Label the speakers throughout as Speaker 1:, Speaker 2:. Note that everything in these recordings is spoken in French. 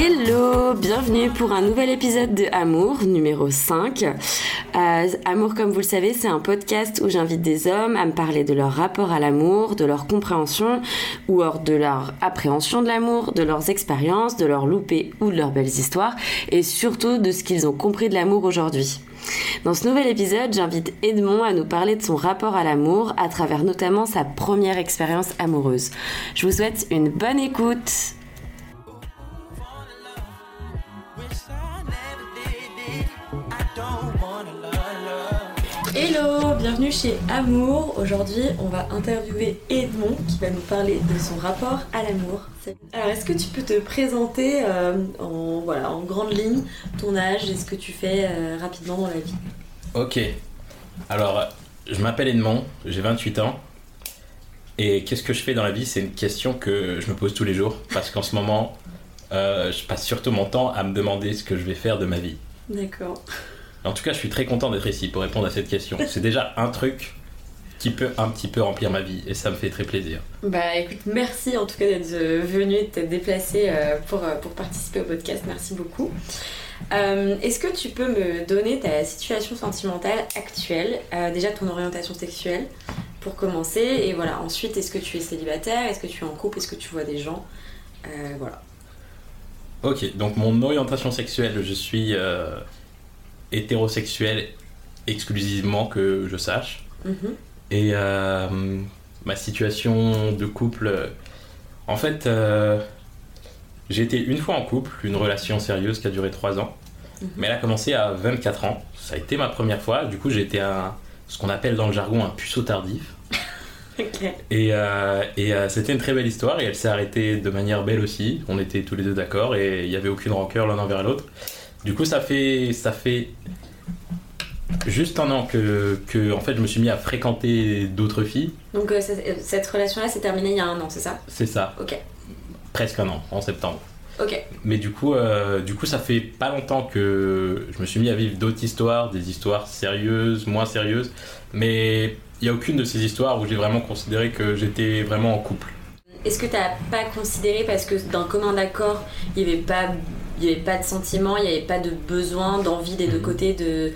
Speaker 1: Hello, bienvenue pour un nouvel épisode de Amour, numéro 5. Euh, Amour, comme vous le savez, c'est un podcast où j'invite des hommes à me parler de leur rapport à l'amour, de leur compréhension ou hors de leur appréhension de l'amour, de leurs expériences, de leurs loupés ou de leurs belles histoires, et surtout de ce qu'ils ont compris de l'amour aujourd'hui. Dans ce nouvel épisode, j'invite Edmond à nous parler de son rapport à l'amour à travers notamment sa première expérience amoureuse. Je vous souhaite une bonne écoute. Hello, bienvenue chez Amour. Aujourd'hui, on va interviewer Edmond qui va nous parler de son rapport à l'amour. Alors, est-ce que tu peux te présenter euh, en, voilà, en grande ligne ton âge et ce que tu fais euh, rapidement dans la vie?
Speaker 2: Ok. Alors, je m'appelle Edmond, j'ai 28 ans. Et qu'est-ce que je fais dans la vie? C'est une question que je me pose tous les jours. Parce qu'en ce moment, euh, je passe surtout mon temps à me demander ce que je vais faire de ma vie.
Speaker 1: D'accord.
Speaker 2: En tout cas, je suis très content d'être ici pour répondre à cette question. C'est déjà un truc qui peut un petit peu remplir ma vie et ça me fait très plaisir.
Speaker 1: Bah écoute, merci en tout cas d'être euh, venu et de t'être déplacé euh, pour, euh, pour participer au podcast. Merci beaucoup. Est-ce que tu peux me donner ta situation sentimentale actuelle, déjà ton orientation sexuelle pour commencer? Et voilà ensuite est-ce que tu es célibataire, est-ce que tu es en couple, est-ce que tu vois des gens, voilà.
Speaker 2: Ok, donc mon orientation sexuelle, je suis hétérosexuel exclusivement que je sache. Mhm. Et euh, ma situation de couple, en fait, euh, j'ai été une fois en couple, une relation sérieuse qui a duré 3 ans, mhm. mais elle a commencé à 24 ans. Ça a été ma première fois. Du coup, j'ai été un, ce qu'on appelle dans le jargon un puceau tardif. Et, euh, et c'était une très belle histoire et elle s'est arrêtée de manière belle aussi. On était tous les deux d'accord et il n'y avait aucune rancœur l'un envers l'autre. Du coup, ça fait, ça fait juste un an que, que en fait, je me suis mis à fréquenter d'autres filles.
Speaker 1: Donc, euh, cette relation-là s'est terminée il y a un an, c'est ça?
Speaker 2: C'est ça.
Speaker 1: Ok.
Speaker 2: Presque un an, en septembre.
Speaker 1: Ok.
Speaker 2: Mais du coup, euh, du coup, ça fait pas longtemps que je me suis mis à vivre d'autres histoires, des histoires sérieuses, moins sérieuses. Mais il n'y a aucune de ces histoires où j'ai vraiment considéré que j'étais vraiment en couple.
Speaker 1: Est-ce que tu n'as pas considéré, parce que d'un commun accord, il n'y avait pas il n'y avait pas de sentiment, il n'y avait pas de besoin, d'envie des deux mhm. côtés de,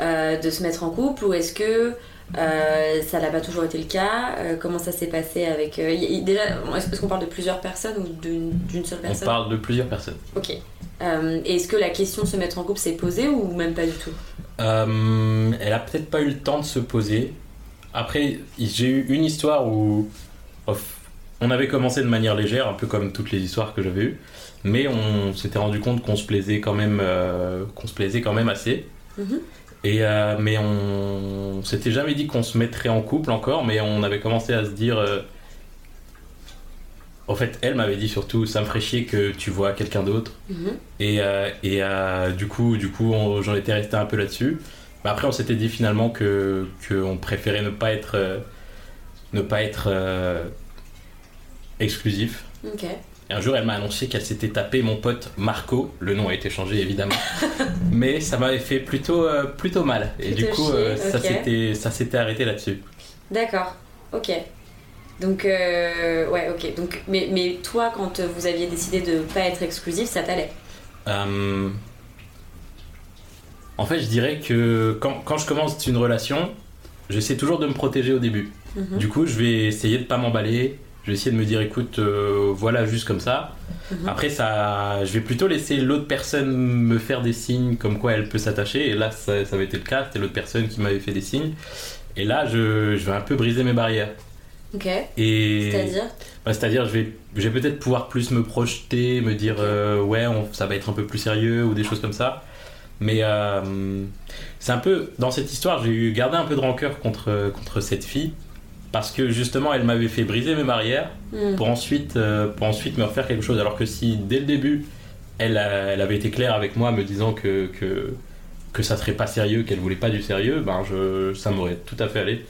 Speaker 1: euh, de se mettre en couple Ou est-ce que euh, ça n'a pas toujours été le cas? Euh, Comment ça s'est passé avec. déjà, est-ce qu'on parle de plusieurs personnes ou d'une seule personne?
Speaker 2: On parle de plusieurs personnes.
Speaker 1: Ok. est-ce que la question de se mettre en couple s'est posée ou même pas du tout?
Speaker 2: Elle a peut-être pas eu le temps de se poser. Après, j'ai eu une histoire où on avait commencé de manière légère, un peu comme toutes les histoires que j'avais eues mais on s'était rendu compte qu'on se plaisait quand même, euh, qu'on se plaisait quand même assez. Mhm. Et euh, mais on, s'était jamais dit qu'on se mettrait en couple encore, mais on avait commencé à se dire. Euh, en fait, elle m'avait dit surtout, ça me ferait chier que tu vois quelqu'un d'autre. Mhm. Et, et du coup, du coup, j'en étais resté un peu là-dessus. Mais après, on s'était dit finalement que qu'on préférait ne pas être ne pas être exclusif.
Speaker 1: Ok.
Speaker 2: Et un jour, elle m'a annoncé qu'elle s'était tapé mon pote Marco. Le nom a été changé évidemment. Mais ça m'avait fait plutôt, euh, plutôt mal. Et du coup, euh, ça s'était arrêté là-dessus.
Speaker 1: D'accord, ok. Donc, euh, ouais, ok. Donc, mais, mais toi, quand vous aviez décidé de pas être exclusif, ça t'allait?
Speaker 2: En fait, je dirais que quand, quand, je commence une relation, j'essaie toujours de me protéger au début. Mhm. Du coup, je vais essayer de pas m'emballer je vais essayer de me dire écoute euh, voilà juste comme ça. Mhm. après ça je vais plutôt laisser l'autre personne me faire des signes comme quoi elle peut s'attacher. Et là ça, ça avait été le cas. C'était l'autre personne qui m'avait fait des signes. Et là je, je, vais un peu briser mes barrières.
Speaker 1: Ok.
Speaker 2: Et
Speaker 1: c'est-à-dire
Speaker 2: bah, c'est-à-dire je vais je vais peut-être pouvoir plus me projeter me dire euh, ouais ça va être un peu plus sérieux ou des choses comme ça. Mais euh, c'est un peu dans cette histoire j'ai eu gardé un peu de rancœur contre contre cette fille parce que justement elle m'avait fait briser mes barrières hmm. pour, ensuite, euh, pour ensuite me refaire quelque chose. Alors que si dès le début elle, elle avait été claire avec moi me disant que, que, que ça serait pas sérieux, qu'elle voulait pas du sérieux, ben je, ça m'aurait tout à fait allé.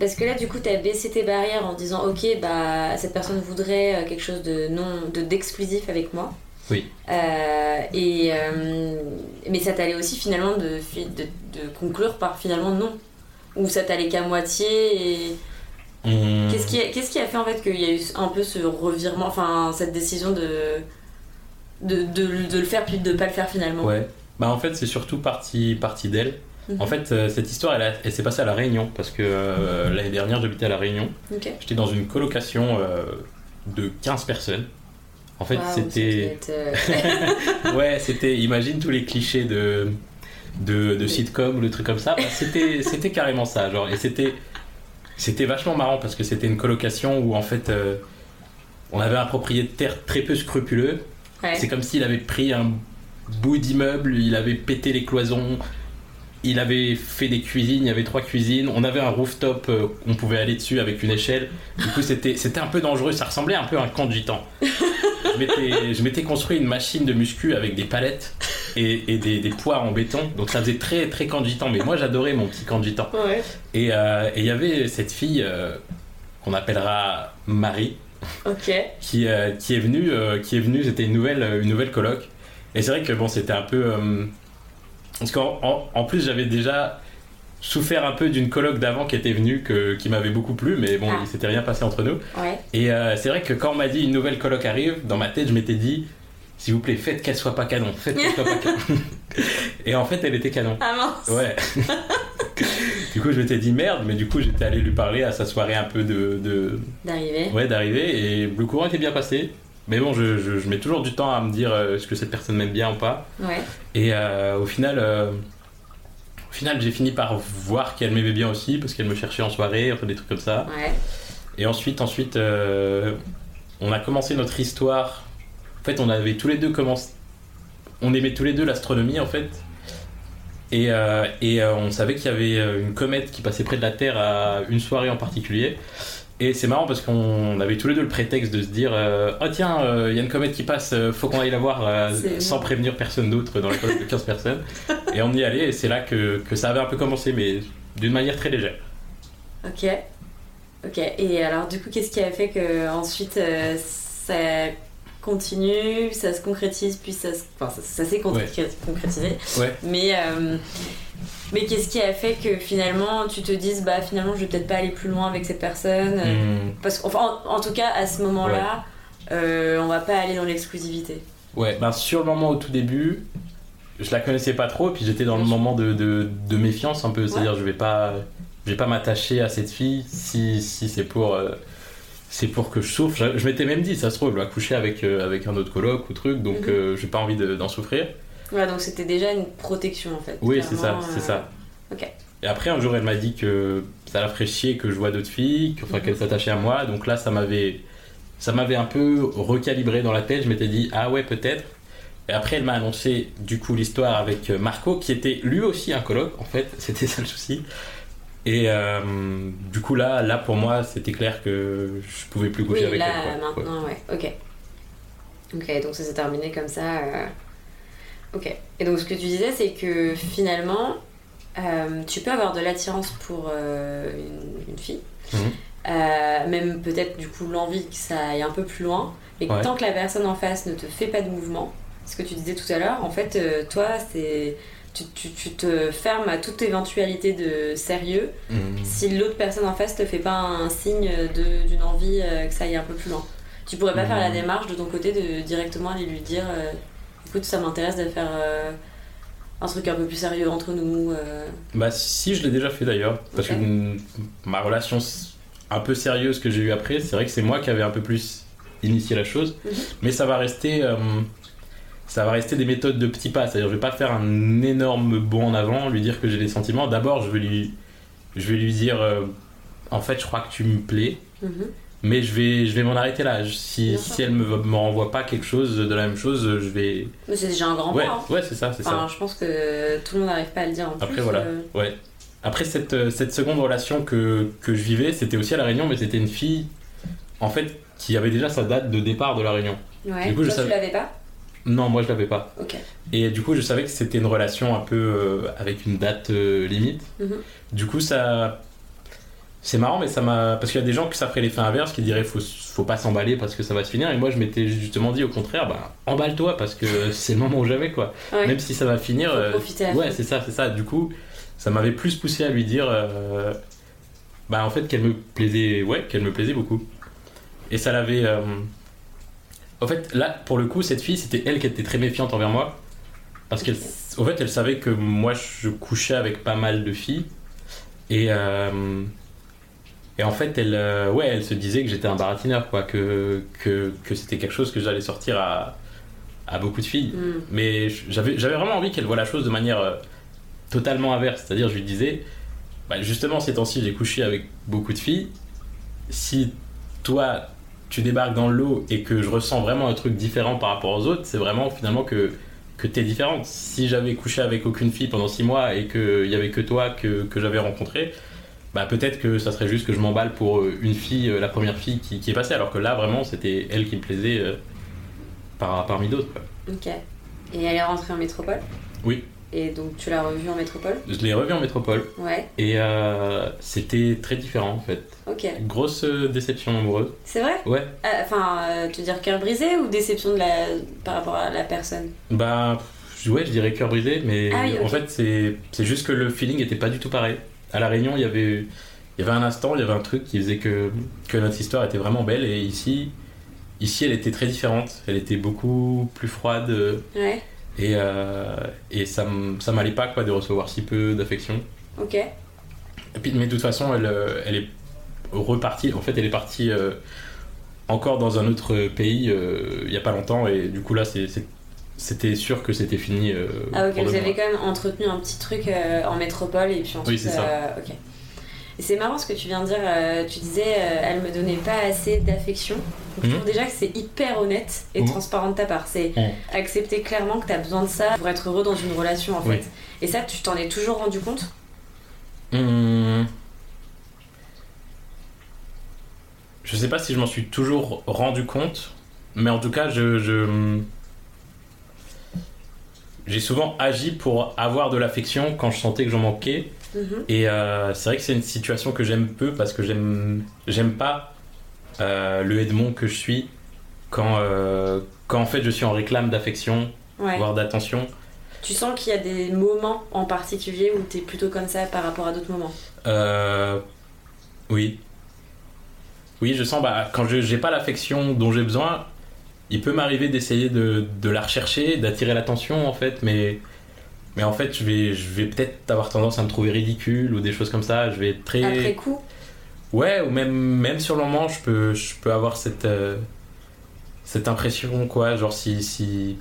Speaker 1: Parce que là, du coup, tu as baissé tes barrières en disant Ok, bah, cette personne voudrait euh, quelque chose de non d'exclusif avec moi.
Speaker 2: Oui.
Speaker 1: Euh, et, mais ça t'allait aussi finalement de, de, de conclure par finalement non. Ou ça t'allait qu'à moitié et... Mmh. Qu'est-ce qui, a, qu'est-ce qui a fait en fait qu'il y a eu un peu ce revirement, enfin cette décision de, de, de, de, le faire puis de pas le faire finalement?
Speaker 2: Ouais. Bah en fait c'est surtout parti, parti d'elle. Mhm. En fait euh, cette histoire elle, elle s'est passée à La Réunion parce que euh, l'année dernière j'habitais à La Réunion. J'étais dans une colocation de 15 personnes. En fait c'était... ouais c'était... Imagine tous les clichés de... De, de sitcom ou de trucs comme ça, bah, c'était, c'était carrément ça, genre, et c'était, c'était vachement marrant parce que c'était une colocation où en fait on avait un propriétaire très peu scrupuleux. C'est comme s'il avait pris un bout d'immeuble, il avait pété les cloisons, il avait fait des cuisines, il y avait trois cuisines, on avait un rooftop, euh, on pouvait aller dessus avec une échelle. Du coup, c'était, c'était un peu dangereux, ça ressemblait un peu à un camp de gitans. Je m'étais, construit une machine de muscu avec des palettes et, des, des, poires en béton, donc ça faisait très très camp. Mais moi, j'adorais mon petit camp. Euh, et il y avait cette fille euh, qu'on appellera Marie qui, euh, qui est venu, euh, qui est venu, c'était une nouvelle, une nouvelle coloc. Et c'est vrai que bon, c'était un peu. parce qu'en en, plus, j'avais déjà souffert un peu d'une coloc d'avant qui était venue, que, qui m'avait beaucoup plu, mais bon, ah. il s'était rien passé entre nous. Et c'est vrai que quand on m'a dit une nouvelle coloc arrive, dans ma tête, je m'étais dit, s'il vous plaît, faites qu'elle soit pas canon, faites qu'elle soit pas canon. Et en fait, elle était canon.
Speaker 1: Ah mince.
Speaker 2: Ouais. du coup, je m'étais dit merde, mais du coup, j'étais allé lui parler à sa soirée un peu de.
Speaker 1: D'arriver.
Speaker 2: Ouais, d'arriver. Et le courant était bien passé. Mais bon, je, je, mets toujours du temps à me dire euh, est-ce que cette personne m'aime bien ou pas.
Speaker 1: Ouais.
Speaker 2: Et euh, au final. Euh, au final, j'ai fini par voir qu'elle m'aimait bien aussi parce qu'elle me cherchait en soirée, enfin des trucs comme ça.
Speaker 1: Ouais.
Speaker 2: Et ensuite, ensuite, on a commencé notre histoire. En fait, on avait tous les deux commencé. On aimait tous les deux l'astronomie en fait. Et, euh, et euh, on savait qu'il y avait euh, une comète qui passait près de la Terre à une soirée en particulier. Et c'est marrant parce qu'on avait tous les deux le prétexte de se dire Oh tiens, il y a une comète qui passe, faut qu'on aille la voir sans prévenir personne d'autre dans la de 15 personnes. Et on y allait et c'est là que, que, ça avait un peu commencé, mais d'une manière très légère.
Speaker 1: Ok. Ok. Et alors, du coup, qu'est-ce qui a fait que ensuite ça continue, ça se concrétise, puis ça, enfin, ça, s'est concrétisé. Mais, euh, mais qu'est-ce qui a fait que finalement tu te dises, bah finalement je vais peut-être pas aller plus loin avec cette personne hmm. Parce qu'enfin, en, tout cas, à ce moment-là, euh, on va pas aller dans l'exclusivité.
Speaker 2: Ouais, ben sur le moment au tout début, je la connaissais pas trop, puis j'étais dans le moment de, de, méfiance un peu, c'est-à-dire je vais pas, je vais pas m'attacher à cette fille si, si c'est pour. Euh, c'est pour que je souffre. Je, m'étais même dit, ça se trouve, je vais coucher avec, euh, avec un autre coloc ou truc, donc mhm. euh, j'ai pas envie d'en souffrir.
Speaker 1: Ouais, donc c'était déjà une protection en fait.
Speaker 2: Oui, c'est ça, c'est ça.
Speaker 1: Ok.
Speaker 2: Et après, un jour, elle m'a dit que ça la ferait chier que je vois d'autres filles, enfin, qu'elle mhm. s'attachait à moi, donc là, ça m'avait. Ça m'avait un peu recalibré dans la tête, je m'étais dit, ah ouais, peut-être. Et après, elle m'a annoncé du coup l'histoire avec Marco, qui était lui aussi un coloc, en fait, c'était ça le souci. Et euh, du coup, là, là, pour moi, c'était clair que je pouvais plus coucher avec
Speaker 1: elle. Oui, là, maintenant, ouais. Ok. Ok, donc ça s'est terminé comme ça. Euh, ok. Et donc, ce que tu disais, c'est que finalement, euh, tu peux avoir de l'attirance pour une, fille. Mhm. même peut-être, du coup, l'envie que ça aille un peu plus loin. Mais tant que la personne en face ne te fait pas de mouvement, ce que tu disais tout à l'heure, en fait, toi, c'est tu, tu, te fermes à toute éventualité de sérieux mhm. si l'autre personne en face te fait pas un signe d'une envie euh, que ça aille un peu plus loin. Tu pourrais pas faire la mhm. démarche de ton côté de directement aller lui dire euh, écoute, ça m'intéresse de faire euh, un truc un peu plus sérieux entre nous.
Speaker 2: Bah, si, je l'ai déjà fait d'ailleurs. Parce que ma relation un peu sérieuse que j'ai eue après, c'est vrai que c'est moi qui avais un peu plus initié la chose. Mhm. Mais ça va rester ça va rester des méthodes de petits pas. C'est-à-dire, je vais pas faire un énorme bond en avant, lui dire que j'ai des sentiments. D'abord, je vais lui, je vais lui dire, euh, en fait, je crois que tu me plais, mhm. mais je vais, je vais m'en arrêter là. Si, si elle me, me renvoie pas quelque chose de la même chose, je vais.
Speaker 1: Mais c'est déjà un grand
Speaker 2: ouais,
Speaker 1: pas.
Speaker 2: Hein. Ouais, c'est ça, c'est ça.
Speaker 1: Je pense que tout le monde n'arrive pas à le dire. En
Speaker 2: Après, voilà. Euh. Ouais. Après cette, euh, cette seconde relation que, que je vivais, c'était aussi à la Réunion, mais c'était une fille, en fait, qui avait déjà sa date de départ de la Réunion.
Speaker 1: Ouais. Du coup, Toi, je savais... tu l'avais pas?
Speaker 2: Non, moi je l'avais pas. Et du coup, je savais que c'était une relation un peu euh, avec une date euh, limite. Mhm. Du coup, ça. C'est marrant, mais ça m'a. Parce qu'il y a des gens qui ça ferait l'effet inverse, qui diraient faut, faut pas s'emballer parce que ça va se finir. Et moi, je m'étais justement dit au contraire, bah, emballe-toi parce que c'est le moment où j'avais quoi. Même si ça va finir.
Speaker 1: Euh,
Speaker 2: ouais, c'est ça, c'est ça. Du coup, ça m'avait plus poussé à lui dire. bah, en fait, qu'elle me plaisait. Ouais, qu'elle me plaisait beaucoup. Et ça l'avait En fait, là, pour le coup, cette fille, c'était elle qui était très méfiante envers moi. Parce qu'elle au fait, elle savait que moi, je couchais avec pas mal de filles. Et, euh, et en fait, elle, euh, ouais, elle se disait que j'étais un baratineur, quoi. Que, que, que c'était quelque chose que j'allais sortir à, à beaucoup de filles.
Speaker 1: Hmm.
Speaker 2: Mais j'avais j'avais vraiment envie qu'elle voie la chose de manière euh, totalement inverse. C'est-à-dire, je lui disais, bah, justement, ces temps-ci, j'ai couché avec beaucoup de filles. Si toi, tu débarques dans le lot et que je ressens vraiment un truc différent par rapport aux autres, c'est vraiment finalement que, que t'es différente. Si j'avais couché avec aucune fille pendant six mois et qu'il y avait que toi que, que j'avais rencontré, bah peut-être que ça serait juste que je m'emballe pour euh, une fille, euh, la première fille qui, qui est passée, alors que là vraiment c'était elle qui me plaisait euh, par, parmi d'autres.
Speaker 1: Ok. Et elle est rentrée en métropole?
Speaker 2: Oui.
Speaker 1: Et donc tu l'as revue en métropole?
Speaker 2: Je l'ai revue en métropole
Speaker 1: Ouais.
Speaker 2: et euh, c'était très différent en fait.
Speaker 1: Ok.
Speaker 2: Grosse euh, déception amoureuse.
Speaker 1: C'est vrai?
Speaker 2: Ouais.
Speaker 1: Ah, Enfin, euh, te dire cœur brisé ou déception de la... par rapport à la personne?
Speaker 2: Bah, ouais, je dirais cœur brisé, mais
Speaker 1: Ah oui,
Speaker 2: en fait, c'est juste que le feeling était pas du tout pareil. À La Réunion, il y avait, il y avait un instant, il y avait un truc qui faisait que, que notre histoire était vraiment belle, et ici, ici, elle était très différente. Elle était beaucoup plus froide, euh,
Speaker 1: Ouais.
Speaker 2: Et, euh, et ça, ça m'allait pas, quoi, de recevoir si peu d'affection.
Speaker 1: Ok.
Speaker 2: Et puis, mais de toute façon, elle, euh, elle est repartie, en fait, elle est partie euh, encore dans un autre pays il y a pas longtemps, et du coup, là, c'était sûr que c'était fini.
Speaker 1: Ah ok, vous avez quand même entretenu un petit truc en métropole et puis ensuite...
Speaker 2: Oui, c'est ça.
Speaker 1: euh, ok. Et c'est marrant ce que tu viens de dire, euh, tu disais euh, elle me donnait pas assez d'affection. Je
Speaker 2: Mhm.
Speaker 1: trouve déjà que c'est hyper honnête et
Speaker 2: Mhm.
Speaker 1: transparent de ta part. C'est
Speaker 2: Mhm.
Speaker 1: accepter clairement que tu as besoin de ça pour être heureux dans une relation en fait.
Speaker 2: Oui.
Speaker 1: Et ça, tu t'en es toujours rendu compte?
Speaker 2: Hum. Je sais pas si je m'en suis toujours rendu compte, mais en tout cas, je. je- J'ai souvent agi pour avoir de l'affection quand je sentais que j'en manquais.
Speaker 1: Mhm.
Speaker 2: Et euh, c'est vrai que c'est une situation que j'aime peu parce que j'aime j'aime pas euh, le Edmond que je suis quand, euh, quand en fait je suis en réclame d'affection,
Speaker 1: Ouais.
Speaker 2: voire d'attention.
Speaker 1: Tu sens qu'il y a des moments en particulier où tu es plutôt comme ça par rapport à d'autres moments?
Speaker 2: Oui. Oui, je sens, bah, quand je j'ai pas l'affection dont j'ai besoin, il peut m'arriver d'essayer de, de la rechercher, d'attirer l'attention en fait, mais, mais en fait, je vais, je vais peut-être avoir tendance à me trouver ridicule ou des choses comme ça. Je vais être très.
Speaker 1: Après coup
Speaker 2: Ouais, ou même, même sur le moment, je peux, je peux avoir cette, euh, cette impression, quoi. Genre, si, si.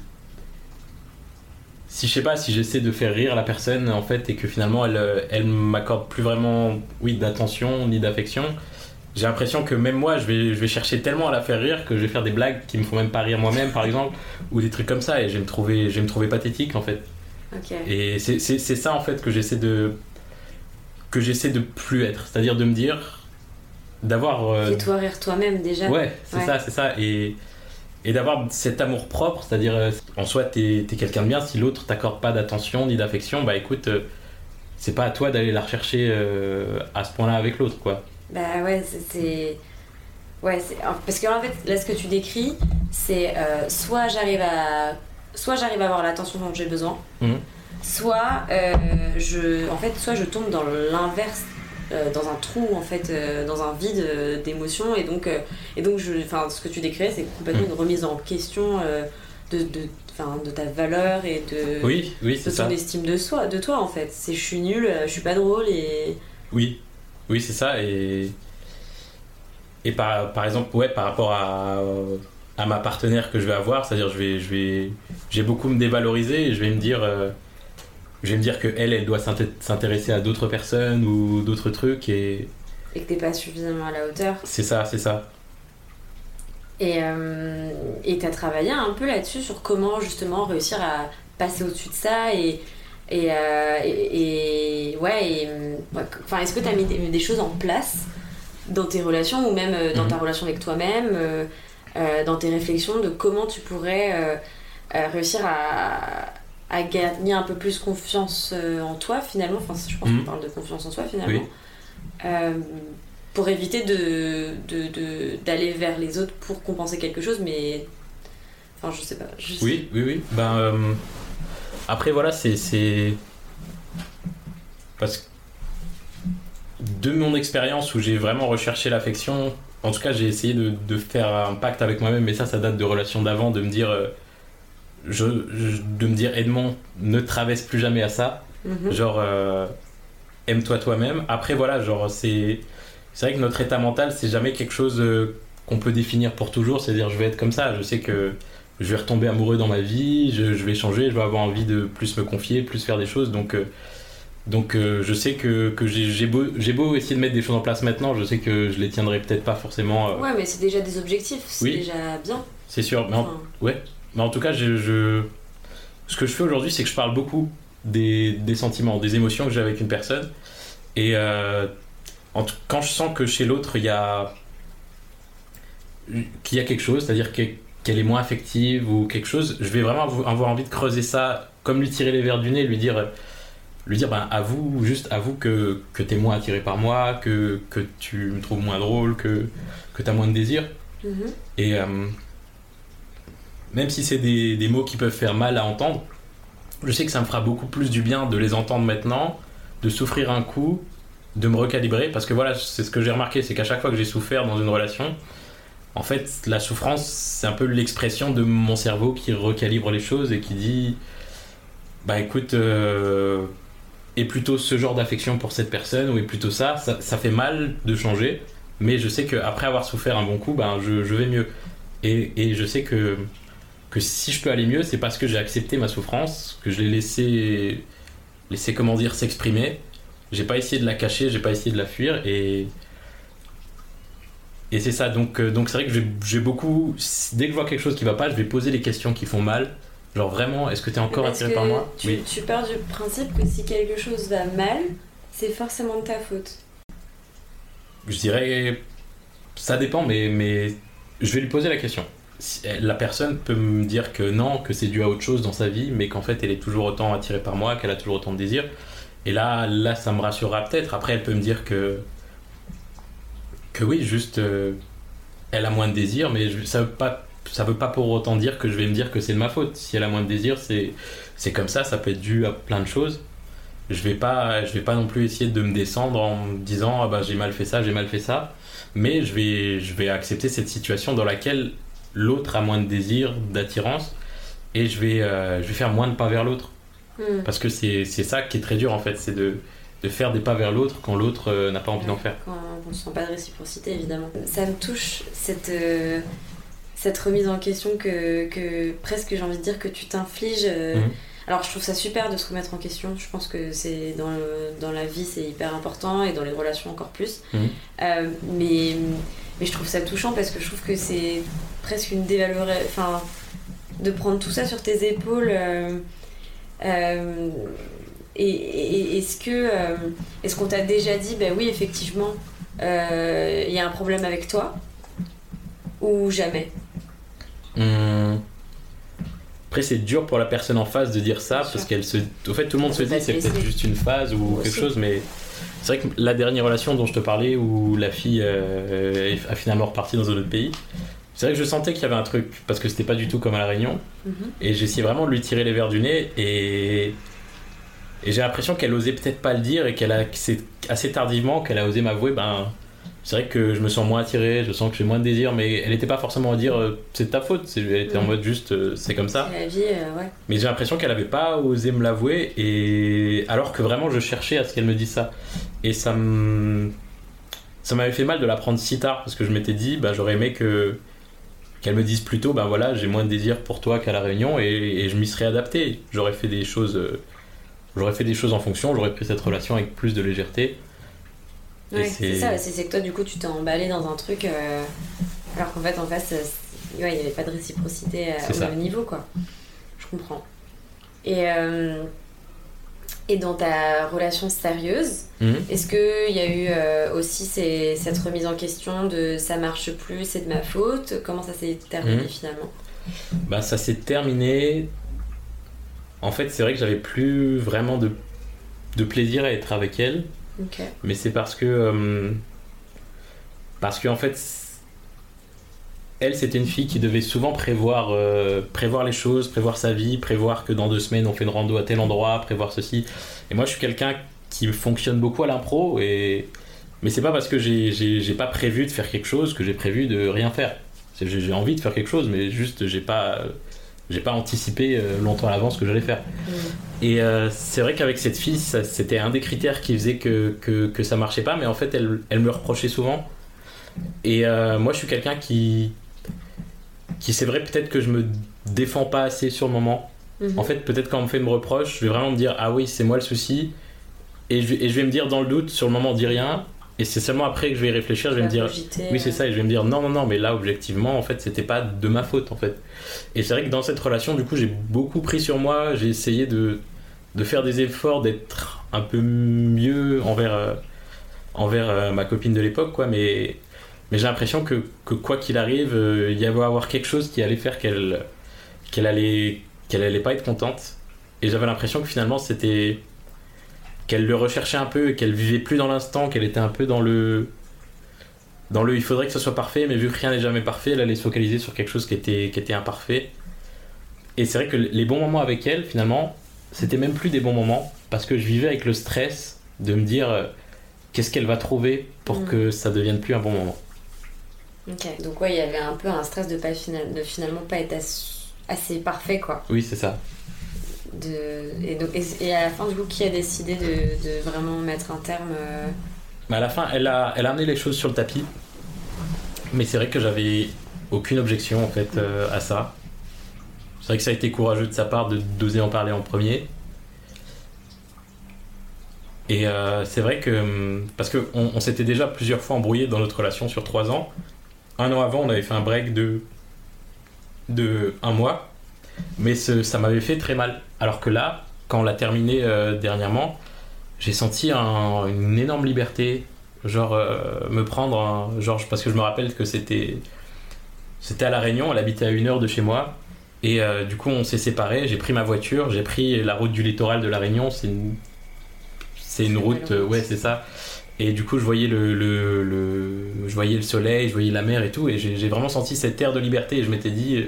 Speaker 2: Si je sais pas, si j'essaie de faire rire la personne, en fait, et que finalement, elle, euh, elle m'accorde plus vraiment, oui, d'attention ni d'affection, j'ai l'impression que même moi, je vais, je vais chercher tellement à la faire rire que je vais faire des blagues qui me font même pas rire moi-même, par exemple, ou des trucs comme ça, et je vais me trouver, je vais me trouver pathétique, en fait. Et c'est ça en fait que j'essaie de que j'essaie de plus être, c'est-à-dire de me dire d'avoir euh,
Speaker 1: Fais-toi rire toi-même déjà.
Speaker 2: ouais c'est
Speaker 1: Ouais.
Speaker 2: ça c'est ça et et d'avoir cet amour propre, c'est-à-dire euh, en soi t'es es, quelqu'un de bien, si l'autre t'accorde pas d'attention ni d'affection, bah écoute euh, c'est pas à toi d'aller la rechercher euh, à ce point-là avec l'autre quoi.
Speaker 1: Bah ouais, c'est-. Ouais. Parce que en fait, là, ce que tu décris, c'est soit j'arrive à. Soit j'arrive à avoir l'attention dont j'ai besoin,
Speaker 2: Mhm.
Speaker 1: soit euh, je. En fait, soit je tombe dans l'inverse. euh, dans un trou en fait euh, dans un vide d'émotions et donc et donc je enfin ce que tu décris c'est complètement
Speaker 2: Mhm.
Speaker 1: une remise en question de de enfin de ta valeur et de
Speaker 2: Oui oui
Speaker 1: de ton
Speaker 2: ça.
Speaker 1: estime de soi de toi en fait c'est je suis nulle je suis pas drôle et
Speaker 2: Oui, oui, c'est ça. Et, et par, par exemple, ouais, par rapport à, à ma partenaire que je vais avoir, c'est-à-dire je vais, je vais, j'ai beaucoup me dévaloriser et je vais me dire, euh, je vais me dire que elle, elle doit s'inté- s'intéresser à d'autres personnes ou d'autres trucs et
Speaker 1: et que t'es pas suffisamment à la hauteur
Speaker 2: c'est ça, c'est ça.
Speaker 1: Et euh, et t'as travaillé un peu là-dessus sur comment justement réussir à passer au-dessus de ça et et, euh, et, et- ouais et euh, ouais, enfin est-ce que t'as mis des, des choses en place dans tes relations ou même dans
Speaker 2: Mhm.
Speaker 1: ta relation avec toi-même dans tes réflexions de comment tu pourrais euh, euh, réussir à à gagner un peu plus confiance euh, en toi finalement enfin je pense
Speaker 2: Mhm.
Speaker 1: qu'on parle de confiance en soi finalement
Speaker 2: Oui.
Speaker 1: Euh, pour éviter de, de, d'aller vers les autres pour compenser quelque chose, mais. Enfin, je sais pas. je sais-
Speaker 2: Oui, oui, oui. Ben, euh, après, voilà, c'est- Parce que de mon expérience où j'ai vraiment recherché l'affection en tout cas, j'ai essayé de, faire un pacte avec moi-même, mais ça, ça date de relations d'avant, de me dire, euh, je, de me dire, Edmond, ne traverse plus jamais à ça. Mhm. Genre, euh, aime-toi toi-même. Après, voilà, genre, c'est, c'est vrai que notre état mental, c'est jamais quelque chose euh, qu'on peut définir pour toujours. C'est-à-dire, je vais être comme ça. Je sais que je vais retomber amoureux dans ma vie, je, vais changer, je vais avoir envie de plus me confier, plus faire des choses. Donc, donc euh, je sais que, que j'ai beau, beau, essayer de mettre des choses en place maintenant, je sais que je les tiendrai peut-être pas forcément.
Speaker 1: Euh, ouais, mais c'est déjà des objectifs, c'est déjà bien.
Speaker 2: C'est sûr, mais en, ouais. Mais en tout cas, je, ce que je fais aujourd'hui, c'est que je parle beaucoup des, des, sentiments, des émotions que j'ai avec une personne. Et euh, quand je sens que chez l'autre, il y a qu'il y a quelque chose, c'est-à-dire qu'elle est moins affective ou quelque chose, je vais vraiment avoir envie de creuser ça, comme lui tirer les verres du nez, lui dire lui dire ben, avoue juste avoue que, que tu es moins attiré par moi que, que tu me trouves moins drôle que, que tu as moins de désir mhm. et euh, même si c'est des, des, mots qui peuvent faire mal à entendre je sais que ça me fera beaucoup plus du bien de les entendre maintenant de souffrir un coup de me recalibrer parce que voilà c'est ce que j'ai remarqué c'est qu'à chaque fois que j'ai souffert dans une relation en fait la souffrance c'est un peu l'expression de mon cerveau qui recalibre les choses et qui dit bah écoute euh, est plutôt ce genre d'affection pour cette personne ou est plutôt ça, ça, fait mal de changer, mais je sais qu'après avoir souffert un bon coup, ben, je, vais mieux. Et, et, je sais que, que si je peux aller mieux, c'est parce que j'ai accepté ma souffrance, que je l'ai laissé, laissé, comment dire, s'exprimer. J'ai pas essayé de la cacher, j'ai pas essayé de la fuir, et, et c'est ça. Donc, euh, donc c'est vrai que j'ai beaucoup. Dès que je vois quelque chose qui va pas, je vais poser les questions qui font mal Genre vraiment, est-ce que tu es encore attiré par moi
Speaker 1: tu, tu pars du principe que si quelque chose va mal, c'est forcément de ta faute.
Speaker 2: Je dirais. Ça dépend, mais, mais je vais lui poser la question. La personne peut me dire que non, que c'est dû à autre chose dans sa vie, mais qu'en fait elle est toujours autant attirée par moi, qu'elle a toujours autant de désir. Et là, là, ça me rassurera peut-être. Après, elle peut me dire que. que oui, juste. Euh, elle a moins de désir, mais ça veut pas ça veut pas pour autant dire que je vais me dire que c'est de ma faute. Si elle a moins de désir, c'est, c'est comme ça, ça peut être dû à plein de choses. Je vais pas, je vais pas non plus essayer de me descendre en me disant ah bah j'ai mal fait ça, j'ai mal fait ça. Mais je vais, je vais accepter cette situation dans laquelle l'autre a moins de désir, d'attirance, et je vais, euh, je vais faire moins de pas vers l'autre. Hmm. Parce que c'est, c'est ça qui est très dur en fait, c'est de, de faire des pas vers l'autre quand l'autre euh, n'a pas envie d'en faire.
Speaker 1: Quand on ne sent pas de réciprocité évidemment. Ça me touche cette. Euh, cette remise en question que, que presque j'ai envie de dire que tu t'infliges. Euh, mhm. Alors je trouve ça super de se remettre en question. Je pense que c'est dans, dans la vie c'est hyper important et dans les relations encore plus. Mhm. Euh, mais, mais je trouve ça touchant parce que je trouve que c'est presque une dévalorisation. Enfin, de prendre tout ça sur tes épaules. Euh, et, est-ce que est-ce qu'on t'a déjà dit ben oui effectivement il y a un problème avec toi ou jamais?
Speaker 2: Hum. Après, c'est dur pour la personne en face de dire ça parce qu'elle se. Au fait, tout le monde se dit c'est peut-être juste une phase ou quelque chose, mais c'est vrai que la dernière relation dont je te parlais où la fille euh, a finalement reparti dans un autre pays, c'est vrai que je sentais qu'il y avait un truc parce que c'était pas du tout comme à la Réunion mhm. et j'essayais vraiment de lui tirer les verres du nez et. Et j'ai l'impression qu'elle osait peut-être pas le dire et qu'elle a, c'est assez tardivement qu'elle a osé m'avouer, ben, c'est vrai que je me sens moins attiré, je sens que j'ai moins de désir, mais elle n'était pas forcément à dire euh, c'est de ta faute, elle était en mode juste euh, c'est comme ça.
Speaker 1: La vie, euh, ouais.
Speaker 2: Mais j'ai l'impression qu'elle n'avait pas osé me l'avouer, et alors que vraiment je cherchais à ce qu'elle me dise ça. Et ça me. Ça m'avait fait mal de l'apprendre si tard, parce que je m'étais dit, bah, j'aurais aimé que qu'elle me dise plutôt, ben voilà, j'ai moins de désir pour toi qu'à la Réunion, et, et je m'y serais adapté. J'aurais fait des choses, j'aurais fait des choses en fonction, j'aurais pris cette relation avec plus de légèreté
Speaker 1: c'est ça, c'est que toi, du coup, tu t'es emballé dans un truc, euh, alors qu'en fait, en face, euh, il n'y avait pas de réciprocité euh, au même niveau, quoi. Je comprends. Et, et dans ta relation sérieuse, mhm. est-ce qu'il y a eu aussi cette remise en question de ça marche plus, c'est de ma faute Comment ça s'est terminé mhm. finalement?
Speaker 2: Bah, Ça s'est terminé. En fait, c'est vrai que j'avais plus vraiment de, de plaisir à être avec elle. Mais c'est parce que. Euh, parce qu'en fait, elle, c'était une fille qui devait souvent prévoir, euh, prévoir les choses, prévoir sa vie, prévoir que dans deux semaines on fait une rando à tel endroit, prévoir ceci. Et moi, je suis quelqu'un qui fonctionne beaucoup à l'impro et, Mais c'est pas parce que j'ai pas prévu de faire quelque chose que j'ai prévu de rien faire. J'ai envie de faire quelque chose, mais juste j'ai pas j'ai pas anticipé euh, longtemps à l'avance ce que j'allais faire. Mm. Et euh, c'est vrai qu'avec cette fille, c'était un des critères qui faisait que, que, que, ça marchait pas, mais en fait, elle, elle me reprochait souvent. Et euh, moi, je suis quelqu'un qui, qui c'est vrai peut-être que je me défends pas assez sur le moment. Mm-hmm. En fait, peut-être quand on me fait une reproche, je vais vraiment me dire ah oui, c'est moi le souci. Et je, et je, vais me dire dans le doute, sur le moment, dis rien. Et c'est seulement après que je vais y réfléchir, je vais me dire oui c'est ça, et je vais me dire non non non, mais là objectivement en fait c'était pas de ma faute en fait. Et c'est vrai que dans cette relation du coup j'ai beaucoup pris sur moi, j'ai essayé de, de faire des efforts, d'être un peu mieux envers euh, envers euh, ma copine de l'époque quoi, mais mais j'ai l'impression que, que, quoi qu'il arrive, euh, il y avait avoir quelque chose qui allait faire qu'elle qu'elle allait qu'elle allait pas être contente. Et j'avais l'impression que finalement c'était qu'elle le recherchait un peu, qu'elle vivait plus dans l'instant, qu'elle était un peu dans le dans le il faudrait que ce soit parfait, mais vu que rien n'est jamais parfait, elle allait se focaliser sur quelque chose qui était, qui était imparfait. Et c'est vrai que les bons moments avec elle, finalement, c'était même plus des bons moments, parce que je vivais avec le stress de me dire euh, qu'est-ce qu'elle va trouver pour mm. que ça devienne plus un bon moment.
Speaker 1: Ok, donc ouais, il y avait un peu un stress de, pas de finalement pas être assez parfait, quoi.
Speaker 2: Oui, c'est ça
Speaker 1: et, donc, et, à la fin, du coup, qui a décidé de, vraiment mettre un terme euh,
Speaker 2: À la fin, elle a, elle a amené les choses sur le tapis. Mais c'est vrai que j'avais aucune objection en fait euh, à ça. C'est vrai que ça a été courageux de sa part de d'oser en parler en premier. Et euh, c'est vrai que. Hum, parce qu'on on, s'était déjà plusieurs fois embrouillé dans notre relation sur trois ans. Un an avant, on avait fait un break de. de un mois. Mais ça m'avait fait très mal. Alors que là, quand on l'a terminé euh, dernièrement, j'ai senti une énorme liberté. Genre, euh, me prendre. Un, genre, parce que je me rappelle que c'était. C'était à La Réunion, elle habitait à une heure de chez moi. Et euh, du coup, on s'est séparés. J'ai pris ma voiture, j'ai pris la route du littoral de La Réunion. C'est une, c'est une route, ouais, c'est ça. Et du coup, je voyais le, le, le, je voyais le soleil, je voyais la mer et tout. Et j'ai vraiment senti cette air de liberté. Et je m'étais dit,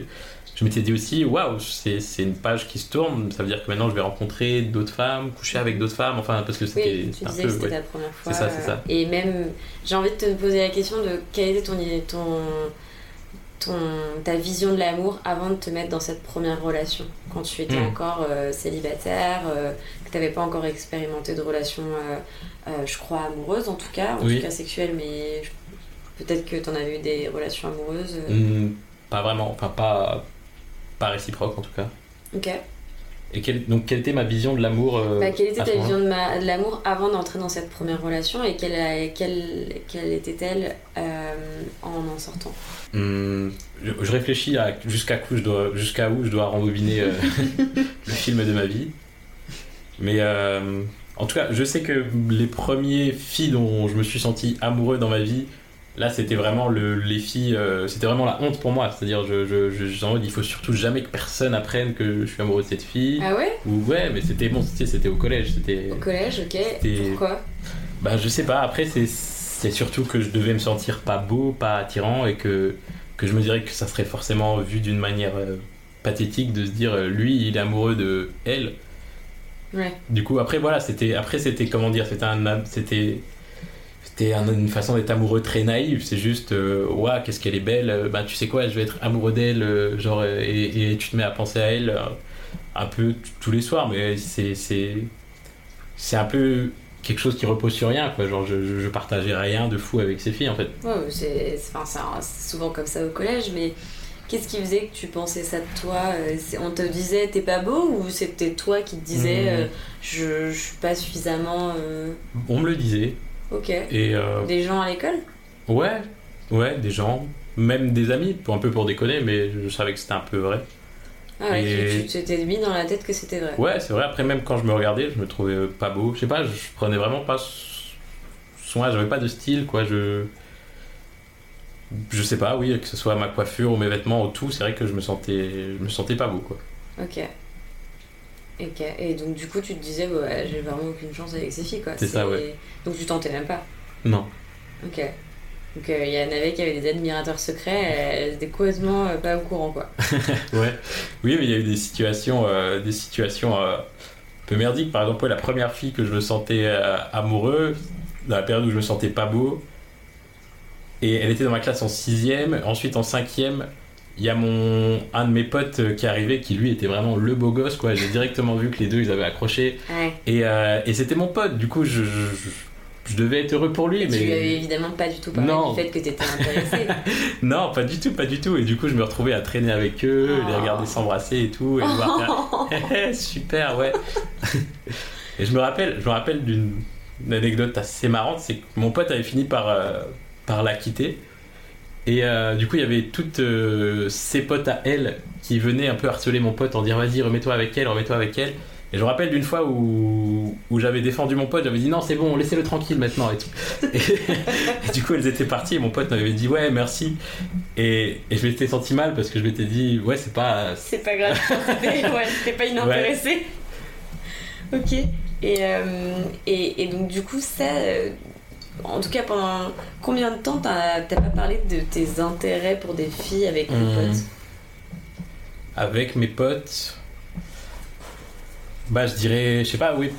Speaker 2: je m'étais dit aussi, waouh, c'est une page qui se tourne, ça veut dire que maintenant je vais rencontrer d'autres femmes, coucher avec d'autres femmes, enfin, parce que c'était
Speaker 1: oui, tu disais que c'était ta première fois.
Speaker 2: C'est ça, c'est ça.
Speaker 1: Et même, j'ai envie de te poser la question de quelle était ton, ton, ton, ta vision de l'amour avant de te mettre dans cette première relation, quand tu étais hmm. encore euh, célibataire, euh, que tu n'avais pas encore expérimenté de relation, euh, je crois, amoureuse en tout cas, en tout cas sexuelle, mais peut-être que tu en avais eu des relations amoureuses.
Speaker 2: Hmm, pas vraiment, enfin pas pas réciproque en tout cas.
Speaker 1: Ok.
Speaker 2: Et donc, quelle était ma vision de l'amour euh,
Speaker 1: bah, Quelle était ta vision de, l'amour avant d'entrer dans cette première relation et quelle, quelle, quelle était-elle euh, en en sortant?
Speaker 2: Hmm, je, réfléchis à jusqu'à où, je dois, jusqu'à où je dois rembobiner euh, le film de ma vie. Mais en tout cas, je sais que les premiers filles dont je me suis senti amoureux dans ma vie, Là, c'était vraiment le, les filles, euh, c'était vraiment la honte pour moi. C'est-à-dire, je, je, je, il faut surtout jamais que personne apprenne que je suis amoureux de cette fille.
Speaker 1: Ah ouais?
Speaker 2: Ou ouais, mais c'était bon, c'était au collège. C'était.
Speaker 1: Au collège, ok. Pourquoi?
Speaker 2: Bah, je sais pas. Après, c'est surtout que je devais me sentir pas beau, pas attirant, et que que je me dirais que ça serait forcément vu d'une manière euh, pathétique de se dire, euh, lui, il est amoureux de elle.
Speaker 1: Ouais.
Speaker 2: Du coup, après, voilà, c'était après, c'était comment dire, c'était un, c'était c'était une façon d'être amoureux très naïve. C'est juste, euh, ouais, qu'est-ce qu'elle est belle. Bah, tu sais quoi, je vais être amoureux d'elle, euh, genre, et, et, tu te mets à penser à elle euh, un peu tous les soirs. Mais c'est, c'est, c'est un peu quelque chose qui repose sur rien, quoi. Genre, je, je, partageais rien de fou avec ces filles, en fait.
Speaker 1: Ouais, c'est, souvent comme ça au collège, mais qu'est-ce qui faisait que tu pensais ça de toi On te disait t'es pas beau ou c'était toi qui te disais mmh. je, je suis pas suffisamment.
Speaker 2: On me le disait.
Speaker 1: Ok. Et, euh, des gens à l'école?
Speaker 2: Ouais, ouais, des gens, même des amis, pour un peu pour déconner, mais je savais que c'était un peu vrai.
Speaker 1: Ah ouais, tu t'étais mis dans la tête que c'était vrai.
Speaker 2: Ouais, c'est vrai. Après, même quand je me regardais, je me trouvais pas beau. Je sais pas, je prenais vraiment pas soin, j'avais pas de style, quoi. Je. Je sais pas, oui, que ce soit ma coiffure ou mes vêtements ou tout, c'est vrai que je me sentais, je me sentais pas beau, quoi.
Speaker 1: Ok. Et, donc, du coup, tu te disais, ouais, j'ai vraiment aucune chance avec ces filles, quoi.
Speaker 2: C'est ça, ouais.
Speaker 1: Donc, tu tentais même pas
Speaker 2: Non.
Speaker 1: Ok. Donc, euh, il y en avait qui avaient des admirateurs secrets, elles étaient complètement euh, pas au courant, quoi.
Speaker 2: ouais. Oui, mais il y a eu des situations, euh, des situations un peu merdiques. Par exemple, la première fille que je me sentais amoureux, dans la période où je me sentais pas beau. Et elle était dans ma classe en sixième. Ensuite, en cinquième, il y a mon un de mes potes euh, qui est arrivé qui lui était vraiment le beau gosse quoi. J'ai directement vu que les deux ils avaient accroché. Et, euh, et c'était mon pote. Du coup je, je, devais être heureux pour lui
Speaker 1: et
Speaker 2: mais
Speaker 1: tu lui avais évidemment pas du tout parlé non. du fait que t'étais intéressé.
Speaker 2: Non pas du tout pas du tout. Et du coup je me retrouvais à traîner avec eux les oh. regarder s'embrasser et tout et voir super ouais. Et je me rappelle je me rappelle d'une anecdote assez marrante c'est que mon pote avait fini par euh, par la quitter et euh, du coup, il y avait toutes euh, ses potes à elle qui venaient un peu harceler mon pote en disant vas-y, remets-toi avec elle, remets-toi avec elle. Et je me rappelle d'une fois où, où j'avais défendu mon pote, j'avais dit non, c'est bon, laissez-le tranquille maintenant et tout. Et, du coup, elles étaient parties et mon pote m'avait dit ouais, merci. Et, et je m'étais senti mal parce que je m'étais dit ouais, c'est pas.
Speaker 1: C'est pas grave, ouais, pas inintéressé. Ok. Et, euh, et, et, donc, du coup, ça, en tout cas, pendant combien de temps t'as pas parlé de tes intérêts pour des filles avec tes hmm. potes?
Speaker 2: Avec mes potes, bah je dirais, je sais pas, oui.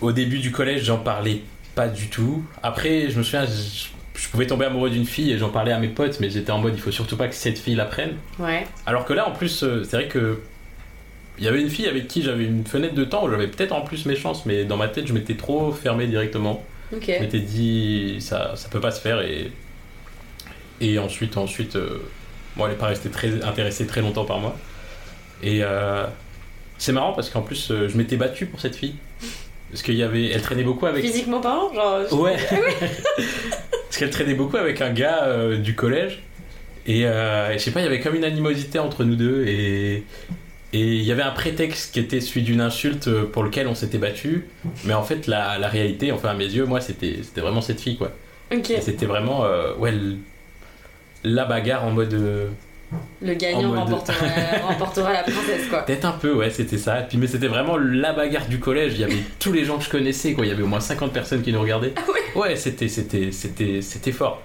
Speaker 2: Au début du collège, j'en parlais pas du tout. Après, je me souviens, je, pouvais tomber amoureux d'une fille et j'en parlais à mes potes, mais j'étais en mode, il faut surtout pas que cette fille la prenne.
Speaker 1: Ouais.
Speaker 2: Alors que là, en plus, euh, c'est vrai que il y avait une fille avec qui j'avais une fenêtre de temps où j'avais peut-être en plus mes chances, mais dans ma tête, je m'étais trop fermé directement. Je m'étais dit, ça, ça peut pas se faire. Et, et ensuite, ensuite euh, elle n'est pas restée très intéressée très longtemps par moi. Et euh, c'est marrant parce qu'en plus, euh, je m'étais battu pour cette fille. Parce qu'il y avait, elle traînait beaucoup avec.
Speaker 1: Physiquement parlant, genre.
Speaker 2: Ouais. parce qu'elle traînait beaucoup avec un gars du collège. Et je sais pas, il y avait comme une animosité entre nous deux. Et, et il y avait un prétexte qui était celui d'une insulte pour lequel on s'était battu. Mais en fait, la, la, réalité, enfin à mes yeux, moi, c'était vraiment cette fille, quoi.
Speaker 1: Ok.
Speaker 2: C'était vraiment, euh, ouais, la bagarre en mode. Euh,
Speaker 1: le gagnant remportera, la princesse, quoi.
Speaker 2: Peut-être un peu, ouais, c'était ça. puis, mais c'était vraiment la bagarre du collège. Il y avait tous les gens que je connaissais, quoi. Il y avait au moins 50 personnes qui nous regardaient.
Speaker 1: Ah ouais
Speaker 2: Ouais, c'était, fort.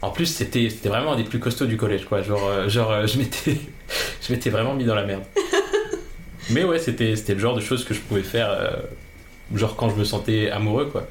Speaker 2: En plus, c'était, vraiment un des plus costauds du collège, quoi. Genre, euh, genre je m'étais, je m'étais vraiment mis dans la merde. Mais ouais, c'était, c'était le genre de choses que je pouvais faire, euh, genre quand je me sentais amoureux, quoi.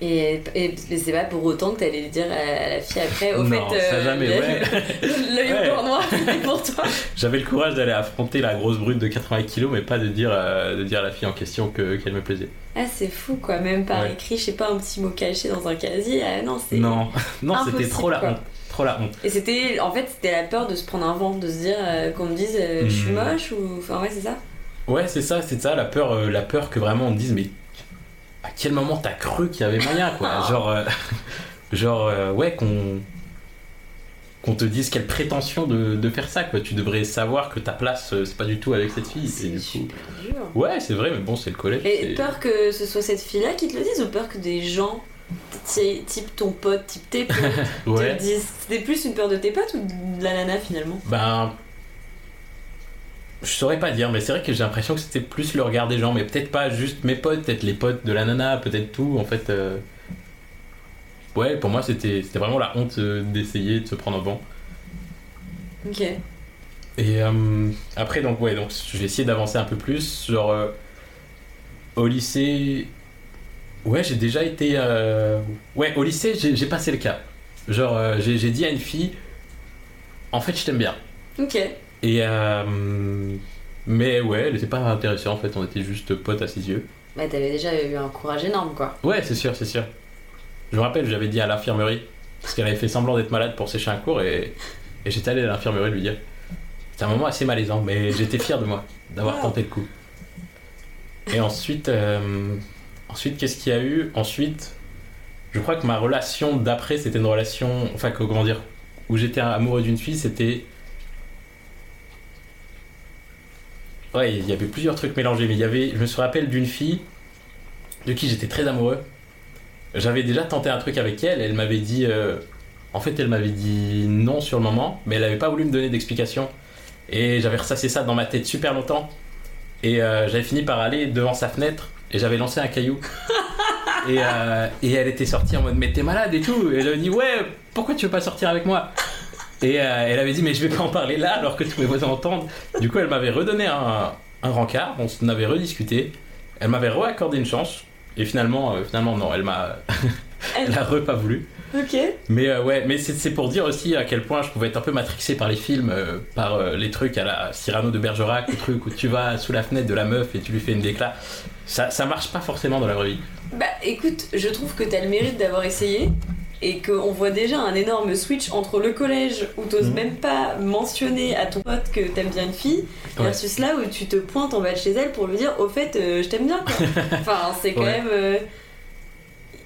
Speaker 1: Et, et c'est pas pour autant que t'allais dire à la fille après, au
Speaker 2: non,
Speaker 1: fait,
Speaker 2: ça euh, jamais, ouais.
Speaker 1: l'œil ouais. noir, c'était pour toi.
Speaker 2: J'avais le courage d'aller affronter la grosse brute de 80 kilos, mais pas de dire, euh, de dire à la fille en question que, qu'elle me plaisait.
Speaker 1: Ah, c'est fou, quoi. Même par écrit, je sais pas, un petit mot caché dans un casier. Ah, non, c'est.
Speaker 2: Non, non c'était trop la honte. Trop la honte.
Speaker 1: Et c'était, en fait, c'était la peur de se prendre un vent, de se dire euh, qu'on me dise je suis hmm. moche ou. Enfin, ouais, c'est ça
Speaker 2: Ouais, c'est ça, c'est ça, la peur, la peur que vraiment on me dise, mais à quel moment t'as cru qu'il y avait moyen, quoi? Genre, euh, genre euh, ouais, qu'on qu'on te dise quelle prétention de, de, faire ça, quoi. Tu devrais savoir que ta place, euh, c'est pas du tout avec cette fille.
Speaker 1: C'est super dur.
Speaker 2: Ouais, c'est vrai, mais bon, c'est le collège.
Speaker 1: Et peur que ce soit cette fille-là qui te le dise ou peur que des gens type ton pote, type tes potes, te disent C'était plus une peur de tes potes ou de la nana finalement?
Speaker 2: Ben, je saurais pas dire, mais c'est vrai que j'ai l'impression que c'était plus le regard des gens, mais peut-être pas juste mes potes, peut-être les potes de la nana, peut-être tout. En fait, euh. ouais, pour moi c'était vraiment la honte euh, d'essayer de se prendre un banc.
Speaker 1: Ok.
Speaker 2: Et euh, après, donc, ouais, donc je vais essayer d'avancer un peu plus. Genre, au lycée, ouais, j'ai déjà été. Ouais, au lycée, j'ai passé le cap. Genre, j'ai dit à une fille, en fait, je t'aime bien.
Speaker 1: Ok.
Speaker 2: Et euh, mais ouais, elle était pas intéressée en fait, on était juste potes à ses yeux.
Speaker 1: Bah t'avais déjà eu un courage énorme quoi.
Speaker 2: Ouais, c'est sûr, c'est sûr. Je me rappelle, j'avais dit à l'infirmerie, parce qu'elle avait fait semblant d'être malade pour sécher un cours, et, et j'étais allé à l'infirmerie lui dire. C'était un moment assez malaisant, mais j'étais fier de moi, d'avoir tenté le coup. Et ensuite, euh, ensuite qu'est-ce qu'il y a eu Ensuite, je crois que ma relation d'après, c'était une relation, enfin, comment dire, où j'étais amoureux d'une fille, c'était Ouais, il y avait plusieurs trucs mélangés, mais il y avait, je me rappelle d'une fille de qui j'étais très amoureux. J'avais déjà tenté un truc avec elle, elle m'avait dit. Euh, en fait, elle m'avait dit non sur le moment, mais elle n'avait pas voulu me donner d'explication. Et j'avais ressassé ça dans ma tête super longtemps. Et euh, j'avais fini par aller devant sa fenêtre et j'avais lancé un caillou. et, euh, et, elle était sortie en mode mais t'es malade et tout. Et elle avait dit ouais, pourquoi tu veux pas sortir avec moi? Et euh, elle avait dit, mais je vais pas en parler là alors que tous mes voisins entendent. Du coup, elle m'avait redonné un, un rencard, on en avait rediscuté. Elle m'avait re-accordé une chance. Et finalement, finalement non, elle m'a. elle a re pas voulu.
Speaker 1: Ok.
Speaker 2: Mais euh, ouais, mais c'est pour dire aussi à quel point je pouvais être un peu matrixé par les films, euh, par euh, les trucs à la Cyrano de Bergerac, les trucs où tu vas sous la fenêtre de la meuf et tu lui fais une déclat. Ça, ça marche pas forcément dans la vraie vie.
Speaker 1: Bah écoute, je trouve que t'as le mérite d'avoir essayé et qu'on voit déjà un énorme switch entre le collège où t'oses mhm. même pas mentionner à ton pote que t'aimes bien une fille versus là où tu te pointes en bas de chez elle pour lui dire au fait je t'aime bien quoi. enfin c'est quand même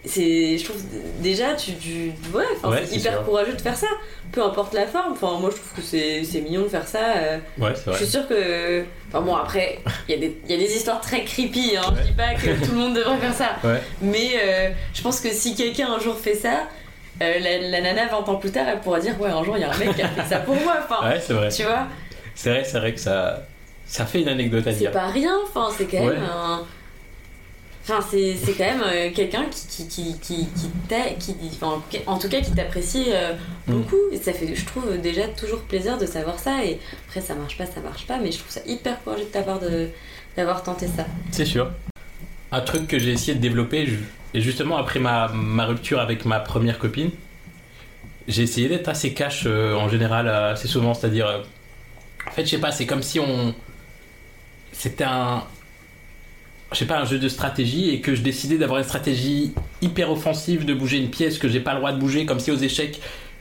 Speaker 1: c'est je trouve déjà tu, tu ouais, c'est hyper courageux de faire ça. Peu importe la forme enfin moi je trouve que c'est mignon de faire ça
Speaker 2: euh. ouais,
Speaker 1: je suis sûre que enfin bon après il y, y, a des histoires très creepy hein, je dis pas que tout le monde devrait faire ça. Mais euh, je pense que si quelqu'un un jour fait ça euh, la, nana 20 ans plus tard elle pourra dire ouais un jour il y a un mec qui a fait ça pour moi enfin
Speaker 2: ouais, c'est vrai.
Speaker 1: tu vois.
Speaker 2: C'est vrai c'est vrai que ça ça fait une anecdote à dire.
Speaker 1: c'est pas rien enfin c'est quand même un Enfin, c'est, quand même euh, quelqu'un qui, qui, qui, qui, en tout cas qui t'apprécie euh, mm. beaucoup. Et ça fait, je trouve, déjà toujours plaisir de savoir ça. Et après, ça marche pas, ça marche pas, mais je trouve ça hyper courageux de ta part de, d'avoir tenté ça.
Speaker 2: C'est sûr. Un truc que j'ai essayé de développer, et justement après ma, ma rupture avec ma première copine, j'ai essayé d'être assez cash euh, en général, assez souvent. C'est-à-dire, en fait, je sais pas, c'est comme si on. C'était un, je sais pas, un jeu de stratégie et que je décidais d'avoir une stratégie hyper offensive, de bouger une pièce que j'ai pas le droit de bouger, comme si aux échecs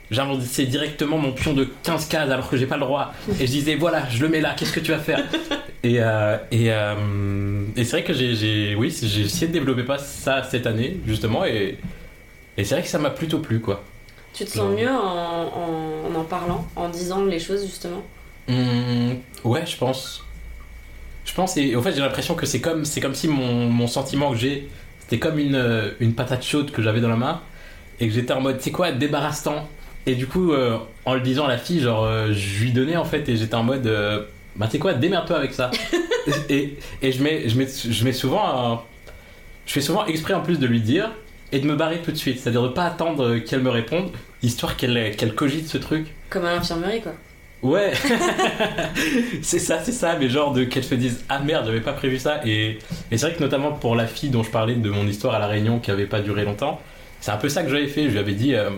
Speaker 2: j'inventissais directement mon pion de 15 cases alors que j'ai pas le droit. Et je disais, voilà, je le mets là, qu'est-ce que tu vas faire? Et, euh, et, euh, et c'est vrai que j'ai, oui, j'ai essayé de développer pas ça cette année, justement, et, et c'est vrai que ça m'a plutôt plu, quoi.
Speaker 1: Tu te sens mieux en, en, parlant, en disant les choses, justement?
Speaker 2: Mmh, Ouais, je pense. Je pense, et en fait, j'ai l'impression que c'est comme, c'est comme si mon, mon sentiment que j'ai, c'était comme une, euh, une patate chaude que j'avais dans la main, et que j'étais en mode, c'est quoi, débarrasse-t'en. Et du coup, euh, en le disant à la fille, genre, euh, je lui donnais en fait, et j'étais en mode, bah, c'est quoi, démerde-toi avec ça. et, et je, mets, je, mets, je mets souvent, je fais souvent exprès en plus de lui dire, et de me barrer tout de suite, c'est-à-dire de pas attendre qu'elle me réponde, histoire qu'elle qu'elle cogite ce truc.
Speaker 1: Comme à l'infirmerie, quoi.
Speaker 2: Ouais, c'est ça, c'est ça, mais genre de qu'elle se dise ah merde, j'avais pas prévu ça. Et, c'est vrai que notamment pour la fille dont je parlais de mon histoire à la Réunion qui avait pas duré longtemps, c'est un peu ça que j'avais fait. Je lui avais dit, euh, en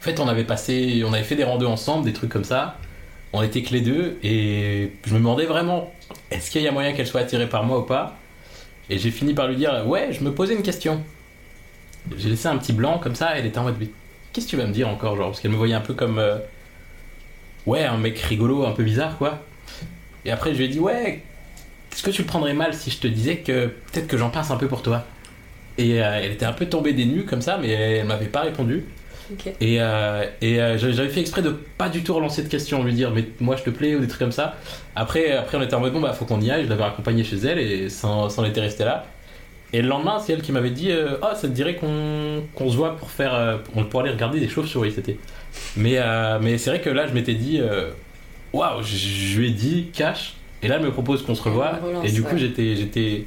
Speaker 2: fait, on avait passé, on avait fait des randos ensemble, des trucs comme ça. On était que les deux et je me demandais vraiment, est-ce qu'il y a moyen qu'elle soit attirée par moi ou pas? Et j'ai fini par lui dire, ouais, je me posais une question. J'ai laissé un petit blanc comme ça, elle était en mode, qu'est-ce que tu vas me dire encore, genre, parce qu'elle me voyait un peu comme euh, ouais, un mec rigolo, un peu bizarre, quoi. Et après, je lui ai dit, ouais, est-ce que tu le prendrais mal si je te disais que peut-être que j'en passe un peu pour toi? Et euh, elle était un peu tombée des nues comme ça, mais elle m'avait pas répondu. Et, euh, et euh, j'avais fait exprès de pas du tout relancer de questions, lui dire mais moi je te plais ou des trucs comme ça. Après, après on était en mode bon bah faut qu'on y aille, je l'avais accompagné chez elle et sans, sans était resté là. Et le lendemain, c'est elle qui m'avait dit oh ça te dirait qu'on se voit pour faire pour aller regarder des chauves-souris c'était. Mais, euh, mais c'est vrai que là, je m'étais dit, euh, waouh, je lui ai dit cash. Et là, elle me propose qu'on se revoie. et du coup, j'étais, j'étais,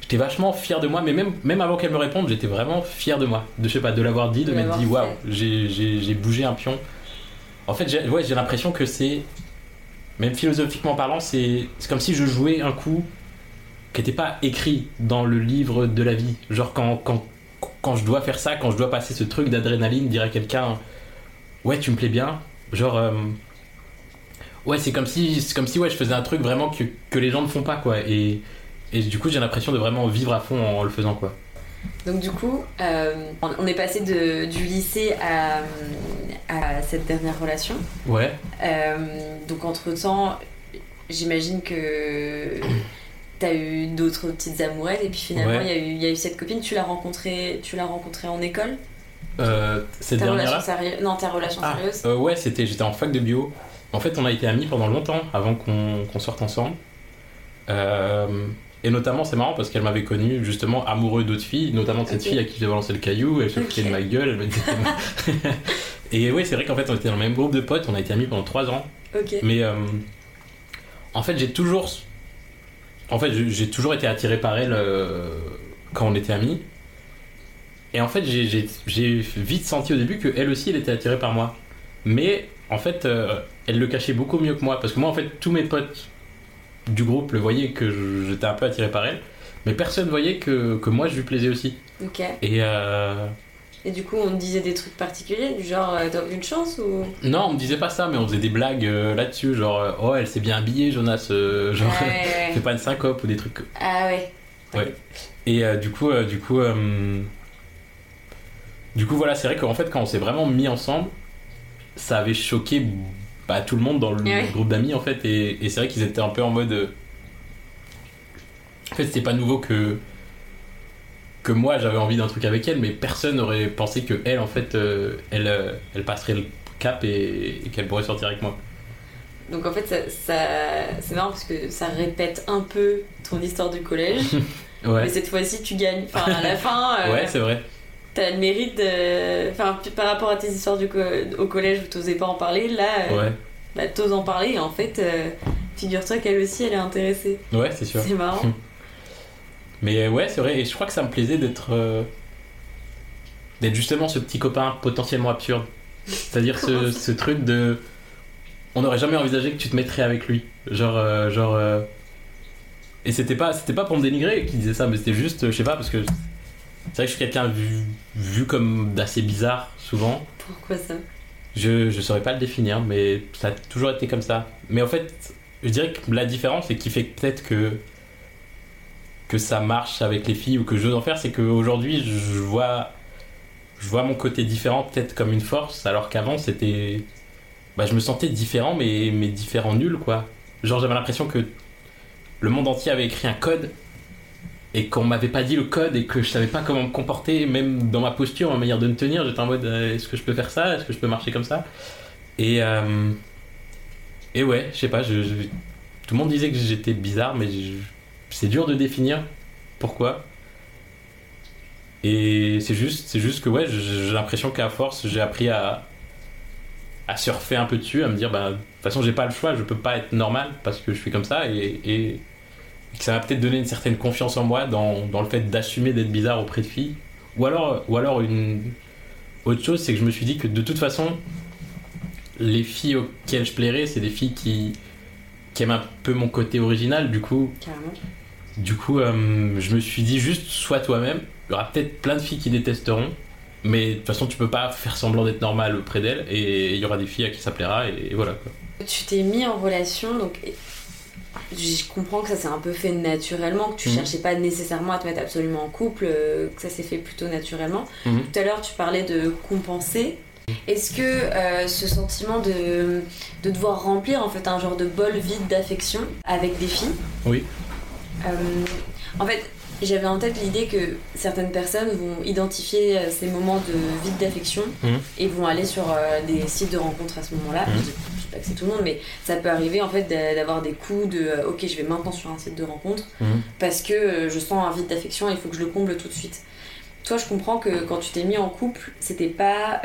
Speaker 2: j'étais vachement fier de moi. Mais même, même avant qu'elle me réponde, j'étais vraiment fier de moi. De, je sais pas, de l'avoir dit, de, m'être dit, waouh, j'ai bougé un pion. En fait, j'ai ouais, l'impression que c'est, même philosophiquement parlant, c'est comme si je jouais un coup qui n'était pas écrit dans le livre de la vie. Genre, quand, quand, quand je dois faire ça, quand je dois passer ce truc d'adrénaline, dire à quelqu'un ouais, tu me plais bien. Genre, euh, ouais, c'est comme si, c'est comme si ouais, je faisais un truc vraiment que, que les gens ne font pas, quoi. Et, et du coup, j'ai l'impression de vraiment vivre à fond en, le faisant, quoi.
Speaker 1: Donc du coup, euh, on est passé de, du lycée à, à, cette dernière relation.
Speaker 2: Ouais.
Speaker 1: Euh, donc entre-temps, j'imagine que tu as eu d'autres petites amourettes et puis finalement, il y, a eu, y a eu cette copine, tu l'as rencontrée, tu l'as rencontrée en école?
Speaker 2: Euh, cette
Speaker 1: dernière Non, ta relation ah, sérieuse euh,
Speaker 2: Ouais, c'était, j'étais en fac de bio. En fait, on a été amis pendant longtemps avant qu'on, sorte ensemble. Euh, et notamment, c'est marrant parce qu'elle m'avait connu justement amoureux d'autres filles, notamment de cette fille à qui j'ai balancé le caillou. Elle se foutait de ma gueule. Elle me disait et oui, c'est vrai qu'en fait, on était dans le même groupe de potes. On a été amis pendant 3 ans. Mais euh, en fait, j'ai toujours. En fait, j'ai toujours été attiré par elle quand on était amis. Et en fait, j'ai vite senti au début qu'elle aussi, elle était attirée par moi. Mais en fait, euh, elle le cachait beaucoup mieux que moi. Parce que moi, en fait, tous mes potes du groupe le voyaient que j'étais un peu attiré par elle. mais personne voyait que, que moi je lui plaisais aussi.
Speaker 1: Ok.
Speaker 2: Et euh,
Speaker 1: Et du coup, on disait des trucs particuliers, du genre, euh, t'as une chance ou?
Speaker 2: non, on me disait pas ça, mais on faisait des blagues euh, là-dessus, genre euh, oh elle s'est bien habillée, Jonas, euh, genre
Speaker 1: Ah ouais,
Speaker 2: fais pas une syncope ou des trucs.
Speaker 1: Ah ouais.
Speaker 2: Ouais. Et euh, du coup, du coup, du coup voilà, c'est vrai qu'en fait quand on s'est vraiment mis ensemble, ça avait choqué bah, tout le monde dans le
Speaker 1: Ouais.
Speaker 2: groupe d'amis en fait, et, et c'est vrai qu'ils étaient un peu en mode. En fait, c'était pas nouveau que que moi j'avais envie d'un truc avec elle, mais personne n'aurait pensé que elle en fait, euh, elle, euh, elle passerait le cap et, et qu'elle pourrait sortir avec moi.
Speaker 1: Donc en fait, ça, ça- c'est marrant parce que ça répète un peu ton histoire du collège.
Speaker 2: Ouais.
Speaker 1: Mais cette fois-ci, tu gagnes. Enfin, à la fin, euh,
Speaker 2: Ouais, c'est vrai.
Speaker 1: t'as le mérite de. Enfin, par rapport à tes histoires du co- au collège où t'osais pas en parler, là,
Speaker 2: Ouais,
Speaker 1: bah, t'oses en parler et en fait, figure-toi qu'elle aussi, elle est intéressée.
Speaker 2: ouais, c'est sûr.
Speaker 1: C'est marrant.
Speaker 2: Mais euh, ouais, c'est vrai, et je crois que ça me plaisait d'être. euh, d'être justement ce petit copain potentiellement absurde. C'est-à-dire ce, ce truc de. On n'aurait jamais envisagé que tu te mettrais avec lui. Genre. euh, genre euh, Et c'était pas, c'était pas pour me dénigrer qu'il disait ça, mais c'était juste, je sais pas, parce que. C'est vrai que je suis quelqu'un vu, vu comme d'assez bizarre, souvent.
Speaker 1: Pourquoi ça?
Speaker 2: Je, je saurais pas le définir, mais ça a toujours été comme ça. Mais en fait, je dirais que la différence, et qui fait peut-être que que ça marche avec les filles ou que j'ose en faire, c'est qu'aujourd'hui, je vois je vois mon côté différent peut-être comme une force, alors qu'avant c'était bah, je me sentais différent, mais mais différent nul quoi. Genre j'avais l'impression que le monde entier avait écrit un code et qu'on m'avait pas dit le code et que je savais pas comment me comporter, même dans ma posture, ma manière de me tenir, j'étais en mode euh, est-ce que je peux faire ça, est-ce que je peux marcher comme ça? Et euh, et ouais, je sais pas, je, tout le monde disait que j'étais bizarre, mais je- c'est dur de définir pourquoi. Et c'est juste, c'est juste que ouais, j'ai l'impression qu'à force, j'ai appris à à surfer un peu dessus, à me dire bah de toute façon j'ai pas le choix, je peux pas être normal parce que je suis comme ça et, et que ça m'a peut-être donné une certaine confiance en moi dans, dans le fait d'assumer d'être bizarre auprès de filles. Ou alors, ou alors une autre chose, c'est que je me suis dit que de toute façon, les filles auxquelles je plairais, c'est des filles qui, qui aiment un peu mon côté original. Du coup,
Speaker 1: Carrément.
Speaker 2: Du coup euh, je me suis dit juste sois toi-même. Il y aura peut-être plein de filles qui détesteront, mais de toute façon, tu peux pas faire semblant d'être normal auprès d'elles et il y aura des filles à qui ça plaira et, et voilà quoi.
Speaker 1: Tu t'es mis en relation, donc je comprends que ça s'est un peu fait naturellement, que tu
Speaker 2: Mhm.
Speaker 1: cherchais pas nécessairement à te mettre absolument en couple, euh, que ça s'est fait plutôt naturellement.
Speaker 2: Mhm.
Speaker 1: Tout à l'heure, tu parlais de compenser. Est-ce que euh, ce sentiment de, de devoir remplir en fait un genre de bol vide d'affection avec des filles?
Speaker 2: Oui.
Speaker 1: Euh, en fait, j'avais en tête l'idée que certaines personnes vont identifier euh, ces moments de vide d'affection
Speaker 2: Mhm.
Speaker 1: et vont aller sur euh, des sites de rencontres à ce moment-là.
Speaker 2: Mhm.
Speaker 1: Je, dis pas que c'est tout le monde, mais ça peut arriver en fait d'a- d'avoir des coups de euh, ok, je vais maintenant sur un site de rencontre
Speaker 2: Mhm.
Speaker 1: parce que je sens un vide d'affection et il faut que je le comble tout de suite. Toi, je comprends que quand tu t'es mis en couple, c'était pas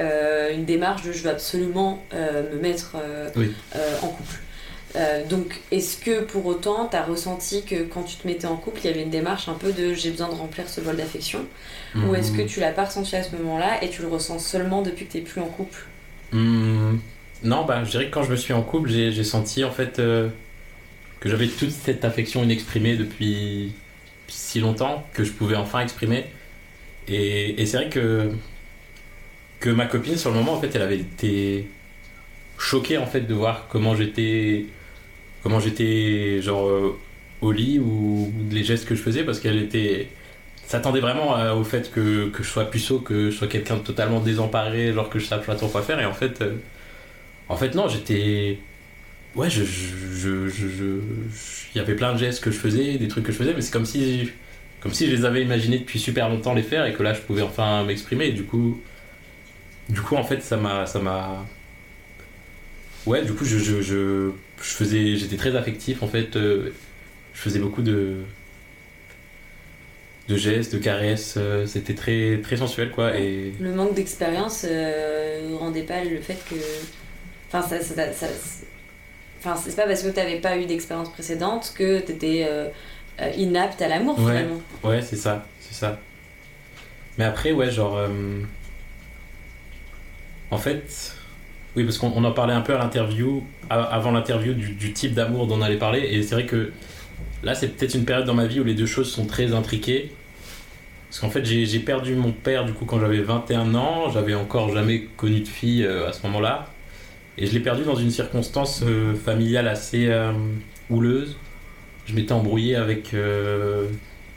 Speaker 1: une démarche de je veux absolument me mettre
Speaker 2: Oui.
Speaker 1: en couple. Euh, donc, est-ce que pour autant, tu as ressenti que quand tu te mettais en couple, il y avait une démarche un peu de j'ai besoin de remplir ce bol d'affection Ou est-ce que tu l'as pas ressenti à ce moment-là et tu le ressens seulement depuis que tu plus en couple?
Speaker 2: Hmm, non, bah, je dirais que quand je me suis en couple, j'ai j'ai senti en fait euh, que j'avais toute cette affection inexprimée depuis si longtemps que je pouvais enfin exprimer. Et, et c'est vrai que, que ma copine, sur le moment, en fait, elle avait été choquée en fait de voir comment j'étais, comment j'étais genre euh, au lit ou les gestes que je faisais parce qu'elle était s'attendait vraiment au fait que, que je sois puceau, que je sois quelqu'un de totalement désemparé, genre que je sache pas trop quoi faire. Et en fait, euh, en fait non, j'étais, ouais, je, je, il y avait plein de gestes que je faisais, des trucs que je faisais, mais c'est comme si, comme si je les avais imaginés depuis super longtemps les faire et que là je pouvais enfin m'exprimer. Et du coup, du coup en fait ça m'a, ça m'a, ouais, du coup je, je, je faisais, j'étais très affectif en fait. euh, je faisais beaucoup de de gestes, de caresses, euh, c'était très très sensuel quoi et
Speaker 1: Le manque d'expérience euh, ne rendait pas le fait que. Enfin, ça. ça, ça- Enfin, c'est pas parce que tu n'avais pas eu d'expérience précédente que tu étais inapte à l'amour
Speaker 2: Ouais.
Speaker 1: finalement.
Speaker 2: ouais c'est ça, c'est ça. Mais après ouais genre euh, en fait oui parce qu'on on en parlait un peu à l'interview avant l'interview du, du type d'amour dont on allait parler et c'est vrai que là, c'est peut-être une période dans ma vie où les deux choses sont très intriquées. Parce qu'en fait, j'ai perdu mon père du coup quand j'avais 21 ans. J'avais encore jamais connu de fille euh, à ce moment-là. Et je l'ai perdu dans une circonstance euh, familiale assez euh, houleuse. Je m'étais embrouillé avec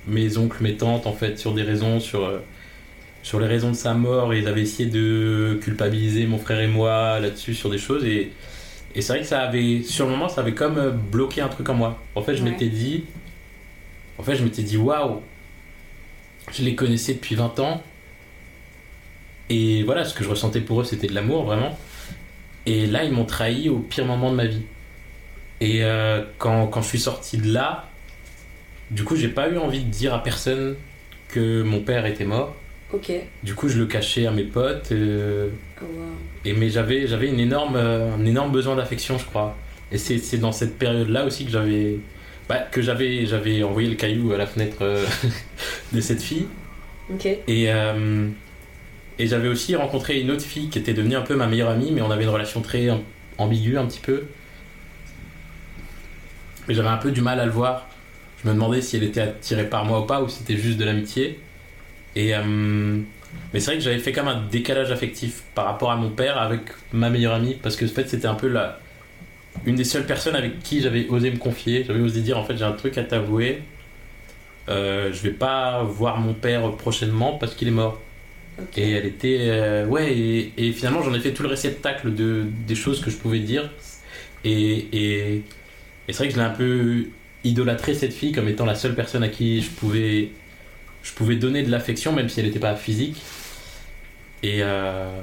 Speaker 2: mes oncles, mes tantes en fait sur des raisons, sur, sur les raisons de sa mort. Et ils avaient essayé de culpabiliser mon frère et moi là-dessus sur des choses. Et, et c'est vrai que ça avait, sur le moment, ça avait comme bloqué un truc en moi. En fait, je m'étais dit, en fait, je m'étais dit, waouh, je les connaissais depuis 20 ans. Et voilà, ce que je ressentais pour eux, c'était de l'amour, vraiment. Et là, ils m'ont trahi au pire moment de ma vie. Et euh, quand, quand, je suis sorti de là, du coup, j'ai pas eu envie de dire à personne que mon père était mort.
Speaker 1: Ok.
Speaker 2: Du coup, je le cachais à mes potes. Euh, oh, et mais j'avais, j'avais une énorme, un énorme besoin d'affection, je crois. Et c'est dans cette période-là aussi que j'avais bah, que j'avais j'avais envoyé le caillou à la fenêtre euh, de cette fille. Et, euh, et j'avais aussi rencontré une autre fille qui était devenue un peu ma meilleure amie, mais on avait une relation très ambiguë un petit peu. Mais j'avais un peu du mal à le voir. Je me demandais si elle était attirée par moi ou pas, ou si c'était juste de l'amitié. Et euh, mais c'est vrai que j'avais fait comme un décalage affectif par rapport à mon père avec ma meilleure amie, parce que en fait c'était un peu la, une des seules personnes avec qui j'avais osé me confier. J'avais osé dire en fait j'ai un truc à t'avouer. Euh, je vais pas voir mon père prochainement parce qu'il est mort. Et elle était euh, ouais et, finalement j'en ai fait tout le réceptacle de des choses que je pouvais dire et, et, c'est vrai que je l'ai un peu idolâtré cette fille comme étant la seule personne à qui je pouvais je pouvais donner de l'affection même si elle n'était pas physique et euh,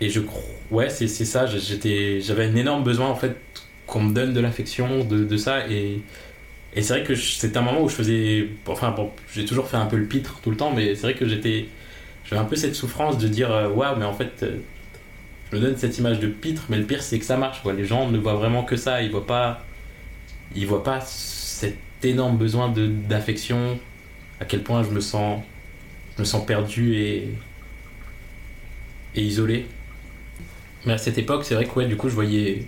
Speaker 2: et je crois, ouais, c'est ça. J'étais, j'avais un énorme besoin en fait qu'on me donne de l'affection, de, de, ça. Et, et c'est vrai que c'était un moment où je faisais, enfin, bon, j'ai toujours fait un peu le pitre tout le temps, mais c'est vrai que j'étais, j'avais un peu cette souffrance de dire, euh, waouh, mais en fait, euh, je me donne cette image de pitre, mais le pire c'est que ça marche. Quoi. Les gens ne voient vraiment que ça. Ils voient pas, ils voient pas cet énorme besoin de d'affection. À quel point je me sens, je me sens perdu et et isolé. Mais à cette époque, c'est vrai que ouais, du coup, je voyais,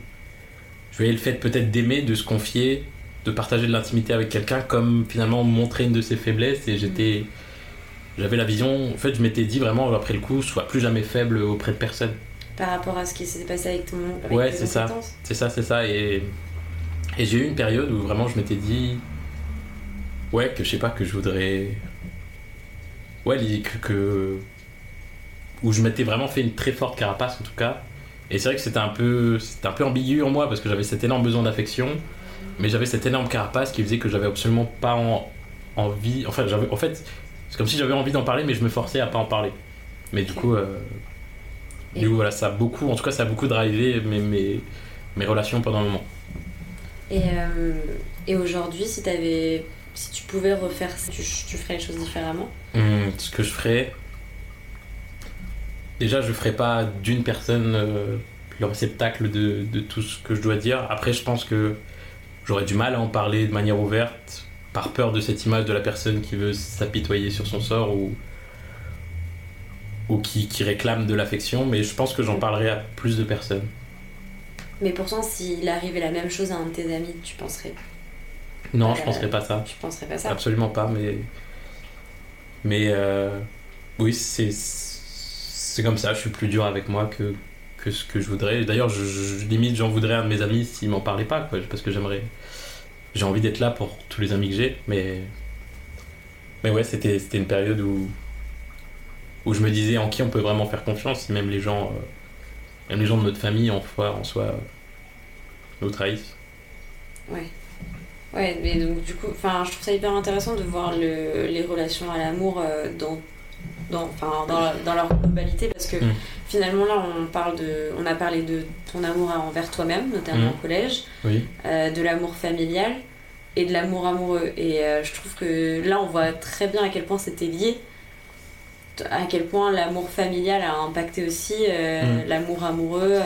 Speaker 2: je voyais le fait peut-être d'aimer, de se confier, de partager de l'intimité avec quelqu'un comme finalement montrer une de ses faiblesses. Et j'étais, j'avais la vision. En fait, je m'étais dit vraiment après le coup, sois plus jamais faible auprès de personne.
Speaker 1: Par rapport à ce qui s'est passé avec ton. Avec
Speaker 2: ouais, c'est ça. C'est ça, c'est ça. Et, et j'ai eu une période où vraiment je m'étais dit, ouais, que je sais pas, que je voudrais, ouais, que, que où je m'étais vraiment fait une très forte carapace en tout cas et c'est vrai que c'était un peu c'était un peu ambigu en moi parce que j'avais cet énorme besoin d'affection, mais j'avais cette énorme carapace qui faisait que j'avais absolument pas envie. Enfin, j'avais en fait c'est comme si j'avais envie d'en parler, mais je me forçais à pas en parler. Mais du coup, euh, du coup voilà, ça a beaucoup, en tout cas, ça a beaucoup drivé mes, mes, mes relations pendant un moment.
Speaker 1: Et, euh, et aujourd'hui, si avais, si tu pouvais refaire, tu, tu ferais les choses différemment
Speaker 2: hum, Ce que je ferais, déjà, je ferai pas d'une personne euh, le réceptacle de, de, tout ce que je dois dire. Après, je pense que j'aurais du mal à en parler de manière ouverte par peur de cette image de la personne qui veut s'apitoyer sur son sort ou, ou qui, qui réclame de l'affection, mais je pense que j'en parlerai à plus de personnes.
Speaker 1: Mais pourtant, s'il arrivait la même chose à un de tes amis, tu penserais
Speaker 2: Non, je penserais pas ça.
Speaker 1: Je penserais pas ça.
Speaker 2: Absolument pas, mais. Mais. Euh, oui, c'est c'est comme ça, je suis plus dur avec moi que, que ce que je voudrais. D'ailleurs, je, limite, j'en voudrais un de mes amis s'il m'en parlait pas, quoi, parce que j'aimerais. J'ai envie d'être là pour tous les amis que j'ai, mais. Mais ouais, c'était une période où. où je me disais en qui on peut vraiment faire confiance, si même les gens. Euh, même les gens de notre famille en soi, en soi nous trahissent.
Speaker 1: Ouais. Ouais, mais donc du coup, enfin, je trouve ça hyper intéressant de voir le, les relations à l'amour euh, dans dans, enfin, dans, dans, leur globalité parce que mm. finalement là on parle de on a parlé de ton amour envers toi-même notamment mm. au collège euh, de l'amour familial et de l'amour amoureux et euh, je trouve que là on voit très bien à quel point c'était lié à quel point l'amour familial a impacté aussi euh, mm. l'amour amoureux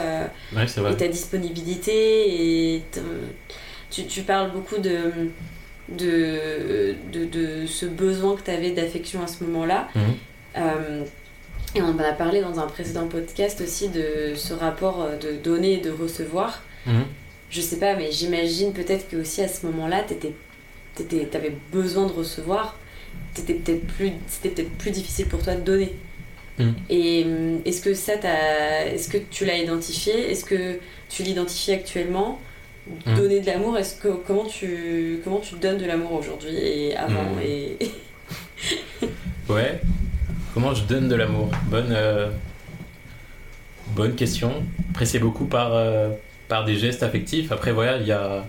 Speaker 1: et ta disponibilité et tu, tu, parles beaucoup de de, de, de ce besoin que tu avais d'affection à ce moment-là euh, et on en a parlé dans un précédent podcast aussi de ce rapport de donner et de recevoir. Mhm. je sais pas, mais j'imagine peut-être que aussi à ce moment-là, t'avais besoin de recevoir, c'était peut-être plus, peut plus difficile pour toi de donner. Mm. Et euh, est-ce que ça, est-ce que tu l'as identifié? Est-ce que tu l'identifies actuellement? Donner de l'amour, est-ce que comment tu comment tu donnes de l'amour aujourd'hui et avant mm. et
Speaker 2: ouais. Comment je donne de l'amour? Bonne euh, bonne question. C'est beaucoup par euh, par des gestes affectifs. Après voilà, il y a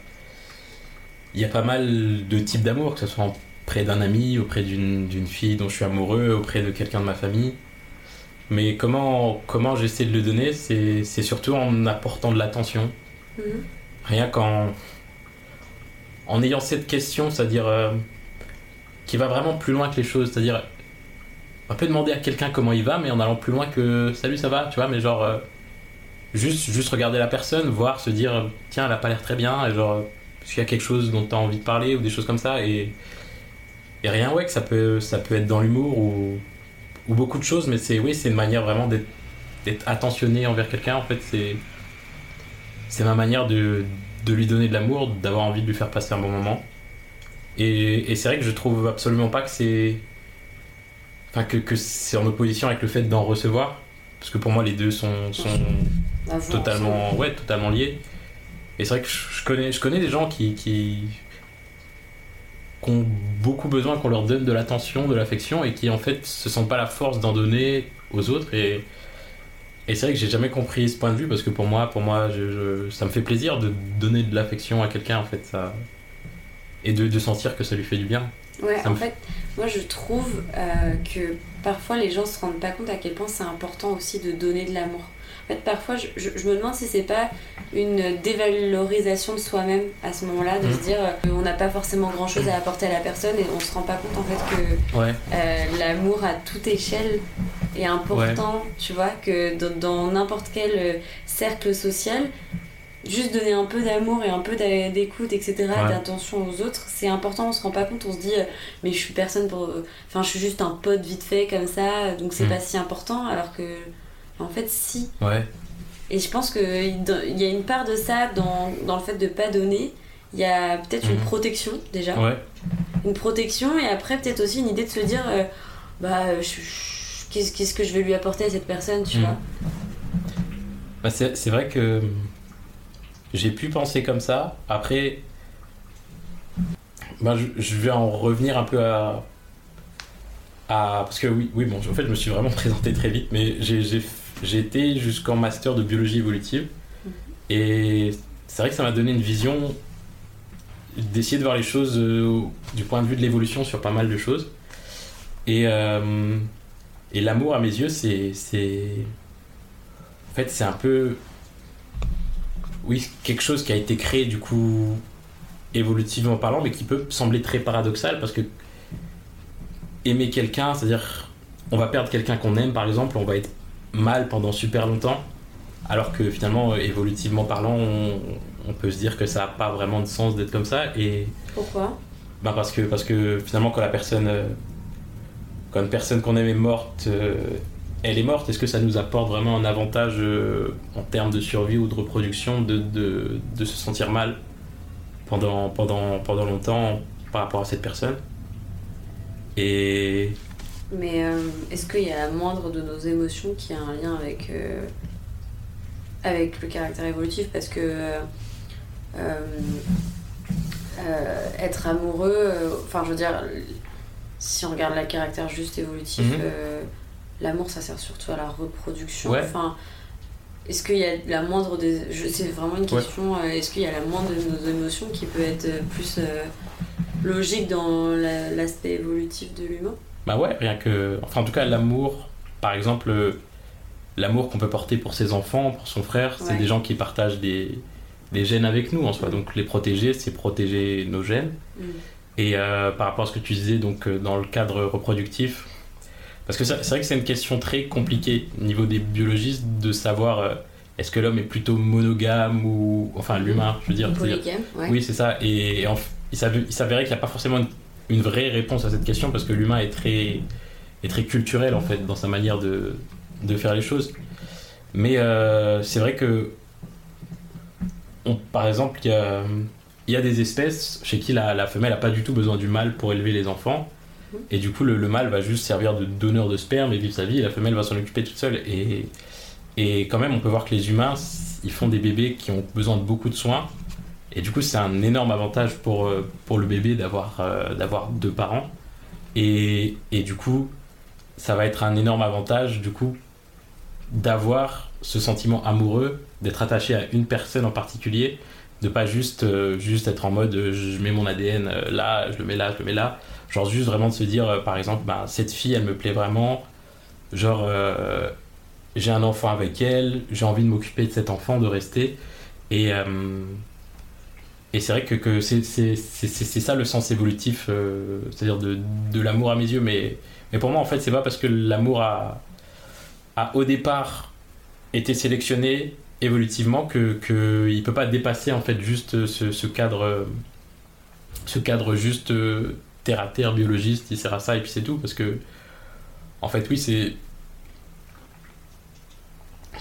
Speaker 2: il y a pas mal de types d'amour, que ce soit auprès d'un ami, auprès d'une fille dont je suis amoureux, auprès de quelqu'un de ma famille. Mais comment, comment j'essaie de le donner, c'est surtout en apportant de l'attention. Mhm. Rien qu'en en ayant cette question, c'est-à-dire euh, qui va vraiment plus loin que les choses. C'est-à-dire, on peut demander à quelqu'un comment il va, mais en allant plus loin que salut, ça va, tu vois, mais genre, euh, juste, juste regarder la personne, voir, se dire, tiens, elle a pas l'air très bien, et genre, est-ce qu'il y a quelque chose dont tu envie de parler, ou des choses comme ça, et, et rien, ouais, que ça peut, ça peut être dans l'humour ou ou beaucoup de choses, mais c'est oui, c'est une manière vraiment d'être attentionné envers quelqu'un. En fait, c'est c'est ma manière de, de, lui donner de l'amour, d'avoir envie de lui faire passer un bon moment. Et, et c'est vrai que je trouve absolument pas que c'est enfin que, que c'est en opposition avec le fait d'en recevoir, parce que pour moi les deux sont, sont totalement ouais totalement liés. Et c'est vrai que je connais je connais des gens qui, qui ont beaucoup besoin qu'on leur donne de l'attention, de l'affection et qui en fait se sentent pas la force d'en donner aux autres et, et c'est vrai que j'ai jamais compris ce point de vue parce que pour moi, pour moi je, ça me fait plaisir de donner de l'affection à quelqu'un en fait ça et de, de, sentir que ça lui fait du bien.
Speaker 1: Ouais, en fait, moi je trouve euh, que parfois les gens se rendent pas compte à quel point c'est important aussi de donner de l'amour. En fait, parfois, je, je, me demande si c'est pas une dévalorisation de soi-même à ce moment-là, de se mhm. dire qu'on n'a pas forcément grand-chose à apporter à la personne et on se rend pas compte en fait que euh, l'amour à toute échelle est important, tu vois, que dans n'importe quel euh, cercle social, juste donner un peu d'amour et un peu d'écoute, etc., d'attention aux autres, c'est important, on se rend pas compte, on se dit, euh, mais je suis personne pour. Enfin, je suis juste un pote vite fait comme ça, donc c'est mhm. pas si important, alors que en fait, si.
Speaker 2: Ouais.
Speaker 1: Et je pense qu'il y a une part de ça dans, dans le fait de pas donner. Il y a peut-être une mhm. protection déjà.
Speaker 2: Ouais.
Speaker 1: Une protection et après peut-être aussi une idée de se dire euh, bah qu'est-ce que je vais lui apporter à cette personne, tu mhm. vois.
Speaker 2: Bah, c'est vrai que j'ai pu penser comme ça. Après, bah, je, je, vais en revenir un peu à, à. Parce que oui, oui bon, en fait, je me suis vraiment présenté très vite, mais j'ai j'ai été jusqu'en master de biologie évolutive. Et c'est vrai que ça m'a donné une vision d'essayer de voir les choses euh, du point de vue de l'évolution sur pas mal de choses. Et, euh, et l'amour, à mes yeux, c'est. En fait, c'est un peu. Oui, quelque chose qui a été créé, du coup, évolutivement parlant, mais qui peut sembler très paradoxal parce que aimer quelqu'un, c'est-à-dire on va perdre quelqu'un qu'on aime, par exemple, on va être mal pendant super longtemps, alors que finalement, euh, évolutivement parlant, on, peut se dire que ça n'a pas vraiment de sens d'être comme ça. Et
Speaker 1: Pourquoi?
Speaker 2: Ben parce, que, parce que finalement, quand la personne, euh, quand une personne qu'on aime est morte, euh, elle est morte, est-ce que ça nous apporte vraiment un avantage en termes de survie ou de reproduction de, de, de, se sentir mal pendant, pendant, pendant longtemps par rapport à cette personne? Et
Speaker 1: mais euh, est-ce qu'il y a la moindre de nos émotions qui a un lien avec, euh, avec le caractère évolutif? Parce que euh, être amoureux, enfin je veux dire, si on regarde le caractère juste évolutif, mhm. l'amour ça sert surtout à la reproduction. Enfin, est-ce qu'il y a la moindre des. C'est vraiment une question. Est-ce qu'il y a la moindre de nos émotions qui peut être plus logique dans l'aspect évolutif de l'humain?
Speaker 2: Bah ouais, rien que. Enfin, en tout cas, l'amour, par exemple, euh, l'amour qu'on peut porter pour ses enfants, pour son frère, c'est des gens qui partagent des, des gènes avec nous en soi. Donc les protéger, c'est protéger nos gènes. Mm. Et euh, par rapport à ce que tu disais, donc euh, dans le cadre reproductif, parce que c'est vrai que c'est une question très compliquée au niveau des biologistes de savoir est-ce que l'homme est plutôt monogame ou. Enfin, l'humain, je veux dire.
Speaker 1: Polygame, ouais.
Speaker 2: Oui, c'est ça. Et, il s'avérait qu'il n'y a pas forcément une une vraie réponse à cette question parce que l'humain est très, est très culturel en fait dans sa manière de, de faire les choses. Mais euh, c'est vrai que par exemple, il y a, y a, des espèces chez qui la, femelle n'a pas du tout besoin du mâle pour élever les enfants. Et du coup, le, mâle va juste servir de donneur de sperme et vivre sa vie, et la femelle va s'en occuper toute seule. Et, et quand même, on peut voir que les humains, ils font des bébés qui ont besoin de beaucoup de soins. Et du coup, c'est un énorme avantage pour, euh, pour le bébé d'avoir euh, d'avoir deux parents. Et, et, du coup, ça va être un énorme avantage, du coup, d'avoir ce sentiment amoureux, d'être attaché à une personne en particulier, de pas juste, euh, juste être en mode je mets mon ADN là, je le mets là, je le mets là. Genre juste vraiment de se dire, par exemple, bah, cette fille, elle me plaît vraiment. Genre, j'ai un enfant avec elle, j'ai envie de m'occuper de cet enfant, de rester. Et, et c'est vrai que, c'est ça le sens évolutif, euh, c'est-à-dire de, l'amour à mes yeux. Mais, pour moi, en fait, c'est pas parce que l'amour a, au départ été sélectionné évolutivement qu'il peut pas dépasser en fait juste ce, cadre ce cadre juste euh, terre à terre biologiste il sert à ça et puis c'est tout parce que en fait oui c'est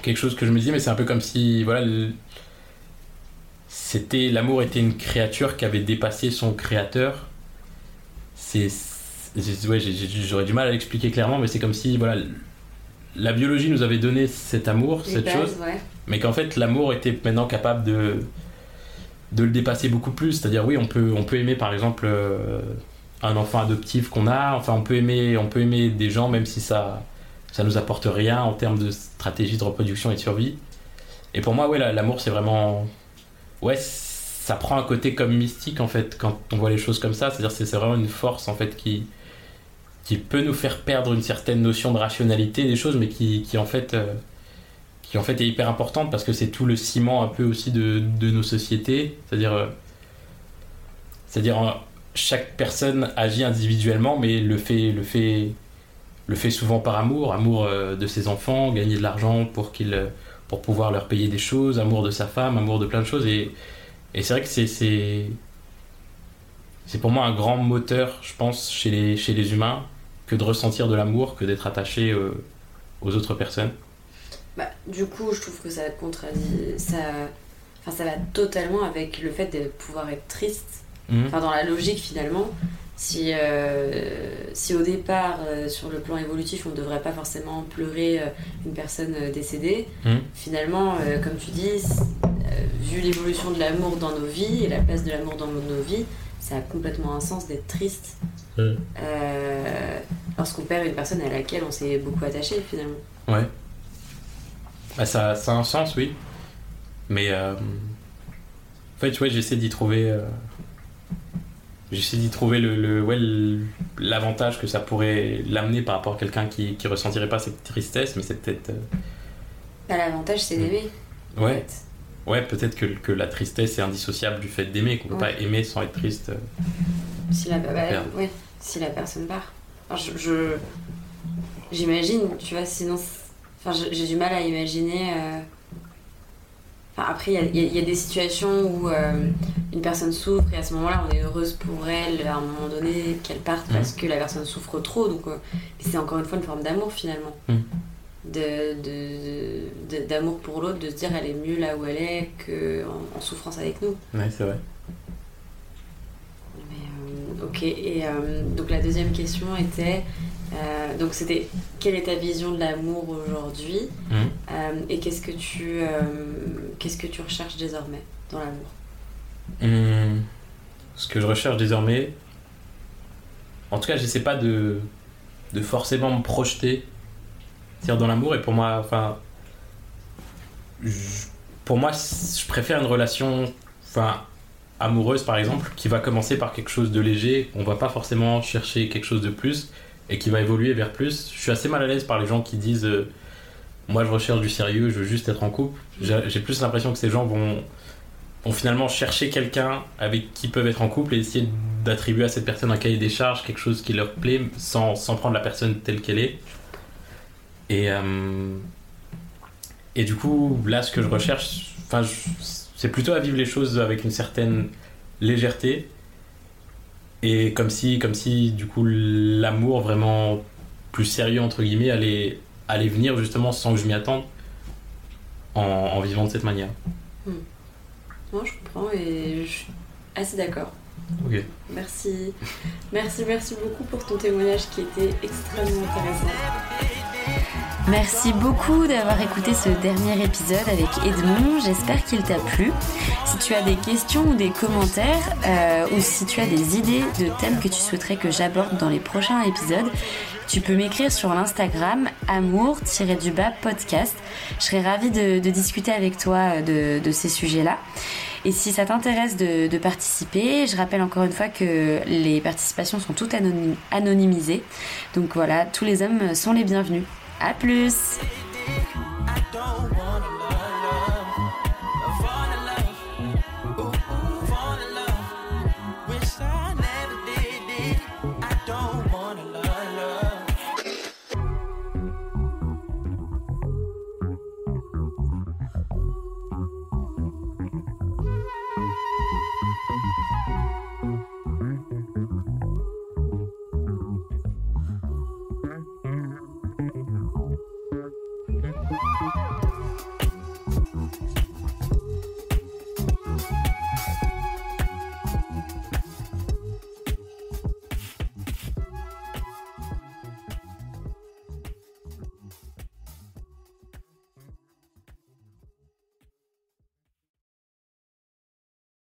Speaker 2: quelque chose que je me disais, mais c'est un peu comme si, voilà, c'était l'amour était une créature qui avait dépassé son créateur. C'est, ouais, j'aurais du mal à l'expliquer clairement, mais c'est comme si, voilà, la biologie nous avait donné cet amour, cette chose, mais qu'en fait l'amour était maintenant capable de de le dépasser beaucoup plus. C'est-à-dire, oui, on peut, on peut aimer par exemple euh, un enfant adoptif qu'on a, enfin, on peut aimer, on peut aimer des gens même si ça ça nous apporte rien en termes de stratégie de reproduction et de survie. Et pour moi, ouais, l'amour, c'est vraiment. Ouais, ça prend un côté comme mystique en fait quand on voit les choses comme ça. C'est-à-dire, c'est vraiment une force en fait qui qui peut nous faire perdre une certaine notion de rationalité des choses, mais qui, qui en fait euh, qui en fait est hyper importante parce que c'est tout le ciment un peu aussi de, de nos sociétés. C'est-à-dire, euh, c'est-à-dire euh, chaque personne agit individuellement, mais le fait le fait le fait souvent par amour, amour de ses enfants, gagner de l'argent pour, qu'il, euh, pour pouvoir leur payer des choses, amour de sa femme, amour de plein de choses. Et, et c'est vrai que c'est, c'est, c'est pour moi un grand moteur, je pense, chez les, chez les humains, que de ressentir de l'amour, que d'être attaché euh, aux autres personnes.
Speaker 1: Bah, du coup, je trouve que ça contradit. Ça, enfin, ça va totalement avec le fait de pouvoir être triste. Mmh. Enfin, dans la logique finalement, si, euh, si au départ, euh, sur le plan évolutif, on ne devrait pas forcément pleurer euh, une personne décédée, hmm. finalement, comme tu dis, vu l'évolution de l'amour dans nos vies et la place de l'amour dans nos vies, ça a complètement un sens d'être triste hmm. lorsqu'on perd une personne à laquelle on s'est beaucoup attaché finalement.
Speaker 2: Ouais. Bah, ça, ça, a un sens, oui. Mais en fait, ouais, j'essaie d'y trouver J'essaie d'y trouver le, ouais, l'avantage que ça pourrait l'amener par rapport à quelqu'un qui, qui ressentirait pas cette tristesse, mais c'est peut-être. Euh,
Speaker 1: bah, l'avantage, c'est d'aimer.
Speaker 2: Ouais. Ouais, peut-être que, que, la tristesse est indissociable du fait d'aimer, qu'on peut pas aimer sans être triste. Euh,
Speaker 1: si la, bah, ouais, si la personne part. je, j'imagine, tu vois, sinon. Enfin, j'ai du mal à imaginer. Euh, après, il y, y, a des situations où euh, une personne souffre et à ce moment-là, on est heureuse pour elle à un moment donné qu'elle parte parce mmh. que la personne souffre trop. Donc, euh, c'est encore une fois une forme d'amour finalement. Mmh. D'amour de, pour l'autre, de se dire elle est mieux là où elle est qu'en en souffrance avec nous.
Speaker 2: Ouais, c'est vrai.
Speaker 1: Mais, euh, ok, et donc la deuxième question était euh, donc c'était quelle est ta vision de l'amour aujourd'hui mmh. euh, et qu'est-ce que tu euh, qu'est-ce que tu recherches désormais dans l'amour?
Speaker 2: Mmh. Ce que je recherche désormais, en tout cas, j'essaie pas de de forcément me projeter dans l'amour et pour moi, enfin, pour moi, je préfère une relation, enfin amoureuse par exemple, qui va commencer par quelque chose de léger. On va pas forcément chercher quelque chose de plus et qui va évoluer vers plus. Je suis assez mal à l'aise par les gens qui disent euh, moi je recherche du sérieux, je veux juste être en couple. J'ai plus l'impression que ces gens vont, vont finalement chercher quelqu'un avec qui peuvent être en couple et essayer d'attribuer à cette personne un cahier des charges, quelque chose qui leur plaît sans, sans prendre la personne telle qu'elle est. Et, euh, et du coup, là, ce que je recherche, c'est plutôt à vivre les choses avec une certaine légèreté et comme si, comme si du coup, l'amour vraiment plus sérieux, entre guillemets, allait, allait venir justement sans que je m'y attende en, en, vivant de cette manière.
Speaker 1: Hmm. comprends, je comprends et je suis assez d'accord.
Speaker 2: Ok.
Speaker 1: Merci, merci, merci beaucoup pour ton témoignage qui était extrêmement intéressant. Merci beaucoup d'avoir écouté ce dernier épisode avec Edmond. J'espère qu'il t'a plu. Si tu as des questions ou des commentaires, euh, ou si tu as des idées de thèmes que tu souhaiterais que j'aborde dans les prochains épisodes, tu peux m'écrire sur l'Instagram amour-du-bas podcast. Je serais ravie de, discuter avec toi de, ces sujets-là. Et si ça t'intéresse de, participer, je rappelle encore une fois que les participations sont toutes anonymisées. Donc voilà, tous les hommes sont les bienvenus. À plus